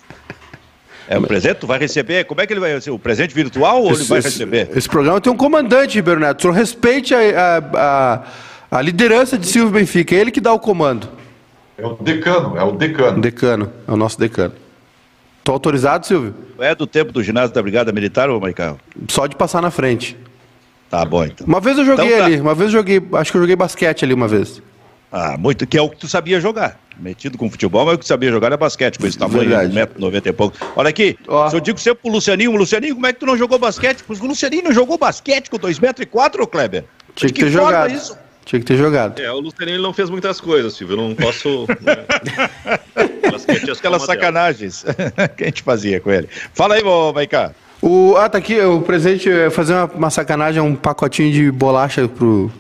É o presente? Tu vai receber? Como é que ele vai receber? O presente virtual ou esse, ele vai receber? Esse, esse, programa tem um comandante, Ribeiro Neto. Só respeite a, a, a, a liderança de Silvio Benfica. É ele que dá o comando. É o decano, é o decano. Decano, é o nosso decano. Tô autorizado, Silvio? É do tempo do ginásio da Brigada Militar, ô Michael? Só de passar na frente. Tá bom, então. Uma vez eu joguei então, tá. ali, uma vez eu joguei, acho que eu joguei basquete ali uma vez. Ah, muito, que é o que tu sabia jogar. Metido com futebol, mas o que tu sabia jogar era basquete, com esse tamanho, 1,90m e pouco. Olha aqui, oh. se eu digo sempre pro Lucianinho, Lucianinho, como é que tu não jogou basquete? O Lucianinho não jogou basquete com 2,04m, ô Kleber? Tinha que, que ter jogado. Isso? Tinha que ter jogado. É, o Luciano não fez muitas coisas, Silvio. Eu não posso. Né? Aquelas sacanagens que a gente fazia com ele. Fala aí, Maiká. O, ah, tá aqui, o presente é fazer uma, uma sacanagem, um pacotinho de bolacha pro,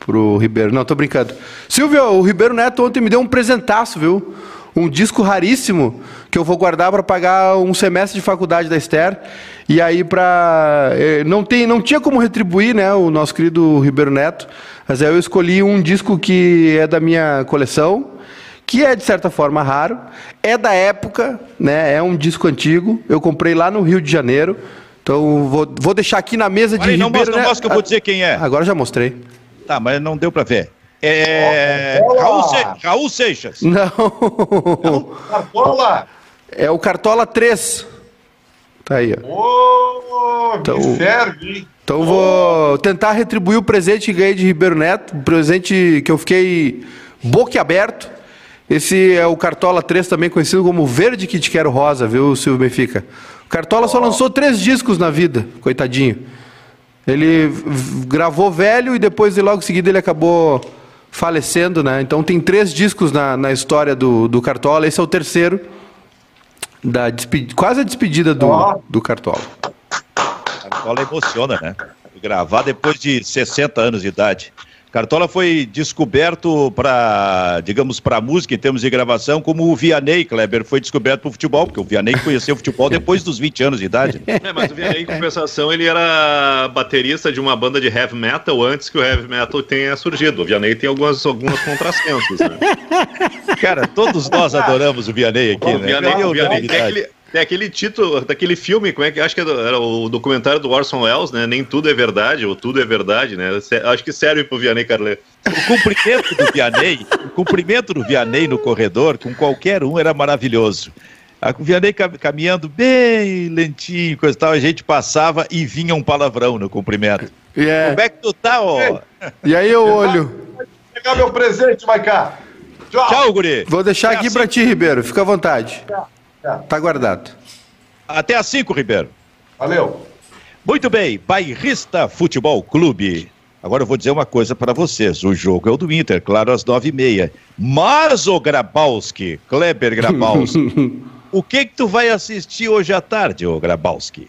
pro Ribeiro. Não, tô brincando. Silvio, o Ribeiro Neto ontem me deu um presentaço, viu? Um disco raríssimo que eu vou guardar para pagar um semestre de faculdade da Esther. E aí para eh, não tem, não tinha como retribuir, né, o nosso querido Ribeiro Neto. Mas aí eu escolhi um disco que é da minha coleção, que é de certa forma raro, é da época, né? É um disco antigo. Eu comprei lá no Rio de Janeiro. Então vou, vou deixar aqui na mesa de Olha, não Ribeiro, mostra, não mostra que eu vou dizer quem é. Agora já mostrei. Tá, mas não deu para ver. É. Raul, Se... Raul Seixas. Não. não. Cartola. É o Cartola 3. Tá aí, ó. Oh, então, me serve, hein? Então vou tentar retribuir o presente que ganhei de Ribeiro Neto, um presente que eu fiquei boquiaberto. Esse é o Cartola 3, também conhecido como Verde que te quero rosa, viu, Silvio Benfica? O Cartola só lançou três discos na vida, coitadinho. Ele gravou velho e depois, logo em seguida, ele acabou falecendo, né? Então tem três discos na, na história do, do Cartola. Esse é o terceiro, da quase a despedida do, do Cartola. Cartola emociona, né? Gravar depois de 60 anos de idade. Cartola foi descoberto para, digamos, para música em termos de gravação, como o Vianney Kleber foi descoberto para o futebol, porque o Vianney conheceu o futebol depois dos 20 anos de idade. É, mas o Vianney, em compensação, ele era baterista de uma banda de heavy metal antes que o heavy metal tenha surgido. O Vianney tem algumas, algumas contrassensos, né? Cara, todos nós adoramos o Vianney aqui, né? Vianney, o Vianney tem aquele, tem aquele título daquele filme, como é que acho que era o documentário do Orson Welles, né? Nem tudo é verdade, ou tudo é verdade, né? Acho que serve pro Vianney Carlet. O cumprimento do Vianney, o cumprimento do Vianney no corredor, com qualquer um, era maravilhoso. A Vianney caminhando bem lentinho, coisa e tal, a gente passava e vinha um palavrão no cumprimento. Yeah. Como é que tu tá, ó? E aí eu olho. Vou pegar meu presente, Maiká. Tchau, Tchau guri. Vou deixar Até aqui para ti, Ribeiro. Fica à vontade. Tá guardado. Até às 5, Ribeiro. Valeu. Muito bem, Bairrista Futebol Clube. Agora eu vou dizer uma coisa para vocês. O jogo é o do Inter, claro, às nove e meia. Mas o Grabowski, Kleber Grabowski, o que que tu vai assistir hoje à tarde, ô Grabowski?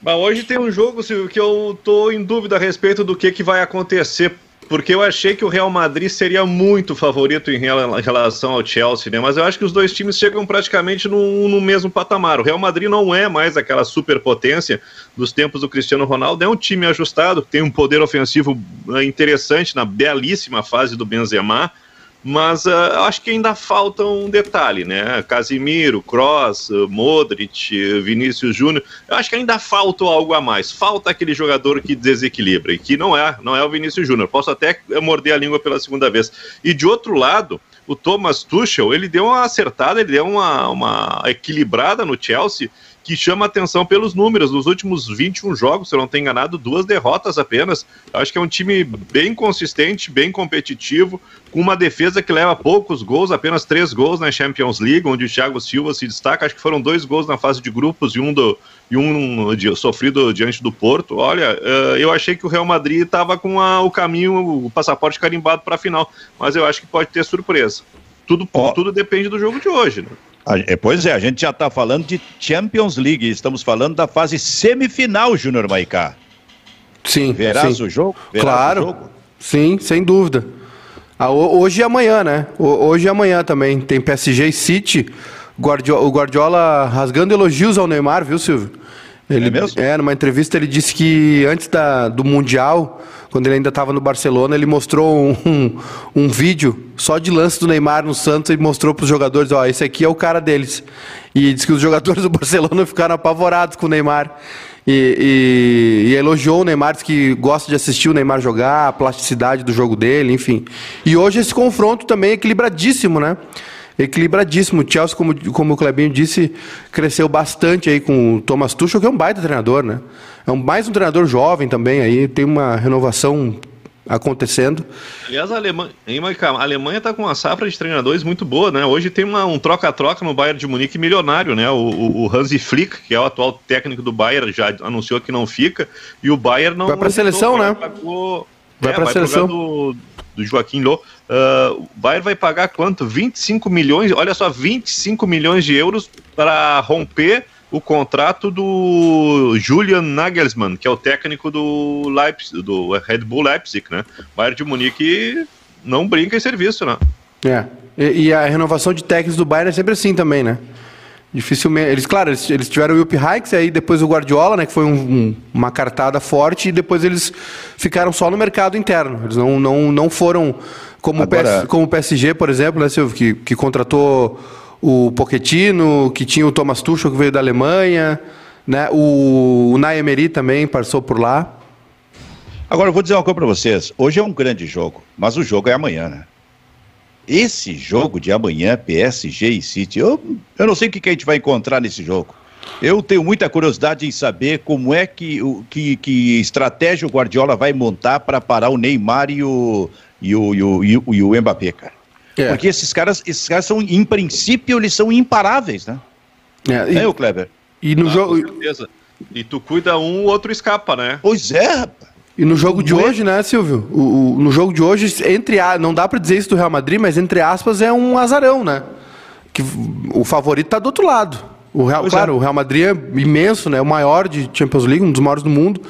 Bom, hoje tem um jogo, Silvio, que eu tô em dúvida a respeito do que, que vai acontecer porque eu achei que o Real Madrid seria muito favorito em relação ao Chelsea, né? Mas eu acho que os dois times chegam praticamente no, no mesmo patamar. O Real Madrid não é mais aquela superpotência dos tempos do Cristiano Ronaldo, é um time ajustado, tem um poder ofensivo eh, interessante na belíssima fase do Benzema mas uh, acho que ainda falta um detalhe, né? Casimiro, Cross, Modric, Vinícius Júnior, eu acho que ainda falta algo a mais. Falta aquele jogador que desequilibra, e que não é, não é o Vinícius Júnior. Posso até morder a língua pela segunda vez. E de outro lado, o Thomas Tuchel, ele deu uma acertada, ele deu uma, uma equilibrada no Chelsea, que chama atenção pelos números. Nos últimos 21 jogos, se eu não tenho enganado, duas derrotas apenas. Acho que é um time bem consistente, bem competitivo, com uma defesa que leva poucos gols, apenas três gols na Champions League, onde o Thiago Silva se destaca. Acho que foram dois gols na fase de grupos e um, do, e um de, sofrido diante do Porto. Olha, uh, eu achei que o Real Madrid estava com a, o caminho, o passaporte carimbado para a final, mas eu acho que pode ter surpresa. Tudo, oh. tudo depende do jogo de hoje. Né? É, pois é, a gente já está falando de Champions League, estamos falando da fase semifinal, Júnior Maicá. Sim. Verás sim. o jogo? Verás claro. O jogo? Sim, sem dúvida. Ah, hoje e amanhã, né? Hoje e amanhã também. Tem PSG e City. Guardiola, o Guardiola rasgando elogios ao Neymar, viu, Silvio? Ele, é mesmo? É, numa entrevista ele disse que antes da, do Mundial, quando ele ainda estava no Barcelona, ele mostrou um, um, um, vídeo só de lance do Neymar no Santos e mostrou para os jogadores, ó, esse aqui é o cara deles. E disse que os jogadores do Barcelona ficaram apavorados com o Neymar. E, e, e, elogiou o Neymar, disse que gosta de assistir o Neymar jogar, a plasticidade do jogo dele, enfim. E hoje esse confronto também é equilibradíssimo, né? Equilibradíssimo. O Chelsea, como, como o Clebinho disse, cresceu bastante aí com o Thomas Tuchel, que é um baita treinador, né? É um, mais um treinador jovem também aí, tem uma renovação acontecendo. Aliás, a Alemanha, a Alemanha está com uma safra de treinadores muito boa, né? Hoje tem uma, um troca-troca no Bayern de Munique milionário, né? O, o, o, Hansi Flick, que é o atual técnico do Bayern, já anunciou que não fica, e o Bayern não... Vai para a seleção, né? Pagou, vai é, para a seleção. Do, do Joaquim Lô. Uh, o Bayern vai pagar quanto? 25 milhões, olha só, 25 milhões de euros para romper o contrato do Julian Nagelsmann, que é o técnico do Leipzig, do Red Bull Leipzig, né? Bayern de Munique não brinca em serviço, né? É. E, e, a renovação de técnicos do Bayern é sempre assim também, né? Dificilmente. Eles, claro, eles, eles tiveram o Wilp Hikes, aí depois o Guardiola, né? Que foi um, um, uma cartada forte, e depois eles ficaram só no mercado interno. Eles não, não, não foram como, Agora... PS, como o PSG, por exemplo, né, Silvio, que, que contratou o Pochettino, que tinha o Thomas Tuchel, que veio da Alemanha, né? O, o Naemeri também passou por lá. Agora, eu vou dizer uma coisa para vocês. Hoje é um grande jogo, mas o jogo é amanhã, né? Esse jogo de amanhã, PSG e City, eu, eu não sei o que, que a gente vai encontrar nesse jogo. Eu tenho muita curiosidade em saber como é que, o, que, que estratégia o Guardiola vai montar para parar o Neymar e o, e o, e o, e o, e o Mbappé, cara. É. Porque esses caras, esses caras são, em princípio, eles são imparáveis, né? É, e, é o Kleber. E no ah, jogo. Com certeza. E tu cuida um, o outro escapa, né? Pois é, rapaz. E no jogo de hoje, né, Silvio? O, o, no jogo de hoje, entre a, não dá para dizer isso do Real Madrid, mas entre aspas é um azarão, né? Que o favorito tá do outro lado. O Real, claro, é. o Real Madrid é imenso, né? O maior de Champions League, um dos maiores do mundo.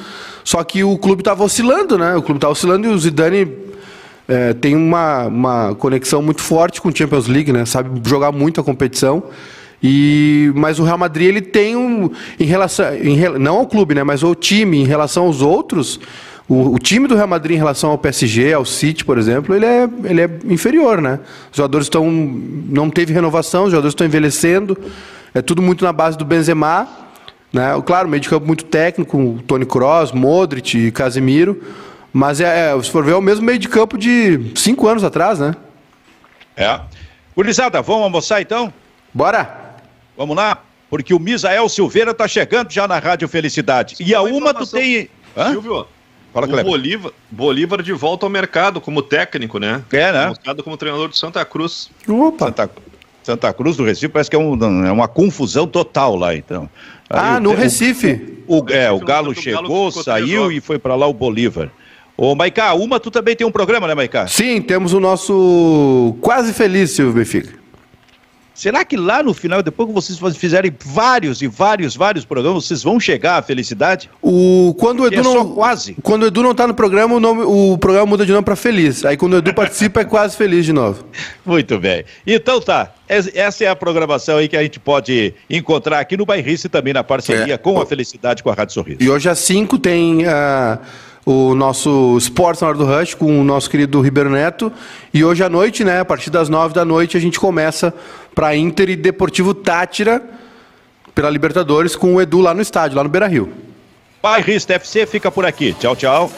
Só que o clube estava oscilando, né? O clube estava oscilando e o Zidane é, tem uma, uma conexão muito forte com o Champions League, né? Sabe jogar muito a competição. E, mas o Real Madrid ele tem um em relação em, não ao clube, né, mas o time em relação aos outros, o, o, time do Real Madrid em relação ao PSG, ao City, por exemplo, ele é, ele é inferior, né? Os jogadores estão não teve renovação, os jogadores estão envelhecendo. É tudo muito na base do Benzema, né? Claro, meio de campo muito técnico, Tony Kroos, Modric e Casemiro. Mas é, é, se for ver, é o mesmo meio de campo de cinco anos atrás, né? É. Gurizada, vamos almoçar então? Bora! Vamos lá? Porque o Misael Silveira tá chegando já na Rádio Felicidade. E a uma tu tem. Hã? Silvio, Fala, o Bolívar, Bolívar de volta ao mercado como técnico, né? É, né? Mostrado como treinador de Santa Cruz. Opa! Santa, Santa Cruz do Recife parece que é, um, é uma confusão total lá, então. Ah, Aí, no o, Recife. O, o, é, o Galo chegou, Galo saiu e foi para lá o Bolívar. Ô, Maicá, uma tu também tem um programa, né, Maicá? Sim, temos o nosso Quase Feliz, Silvio Benfica. Será que lá no final, depois que vocês fizerem vários e vários, vários programas, vocês vão chegar à felicidade? O, quando o Edu é não, quase. Quando o Edu não está no programa, o, nome, o programa muda de nome para Feliz. Aí quando o Edu participa, é quase feliz de novo. Muito bem. Então tá. Essa é a programação aí que a gente pode encontrar aqui no Bairrice também na parceria é. com a Felicidade com a Rádio Sorriso. E hoje às 5 tem a. Uh o nosso Sports na hora do Rush com o nosso querido Ribeiro Neto. E hoje à noite, né, a partir das nove da noite, a gente começa para Inter e Deportivo Tátira pela Libertadores com o Edu lá no estádio, lá no Beira Rio. Bairrista FC fica por aqui. Tchau, tchau.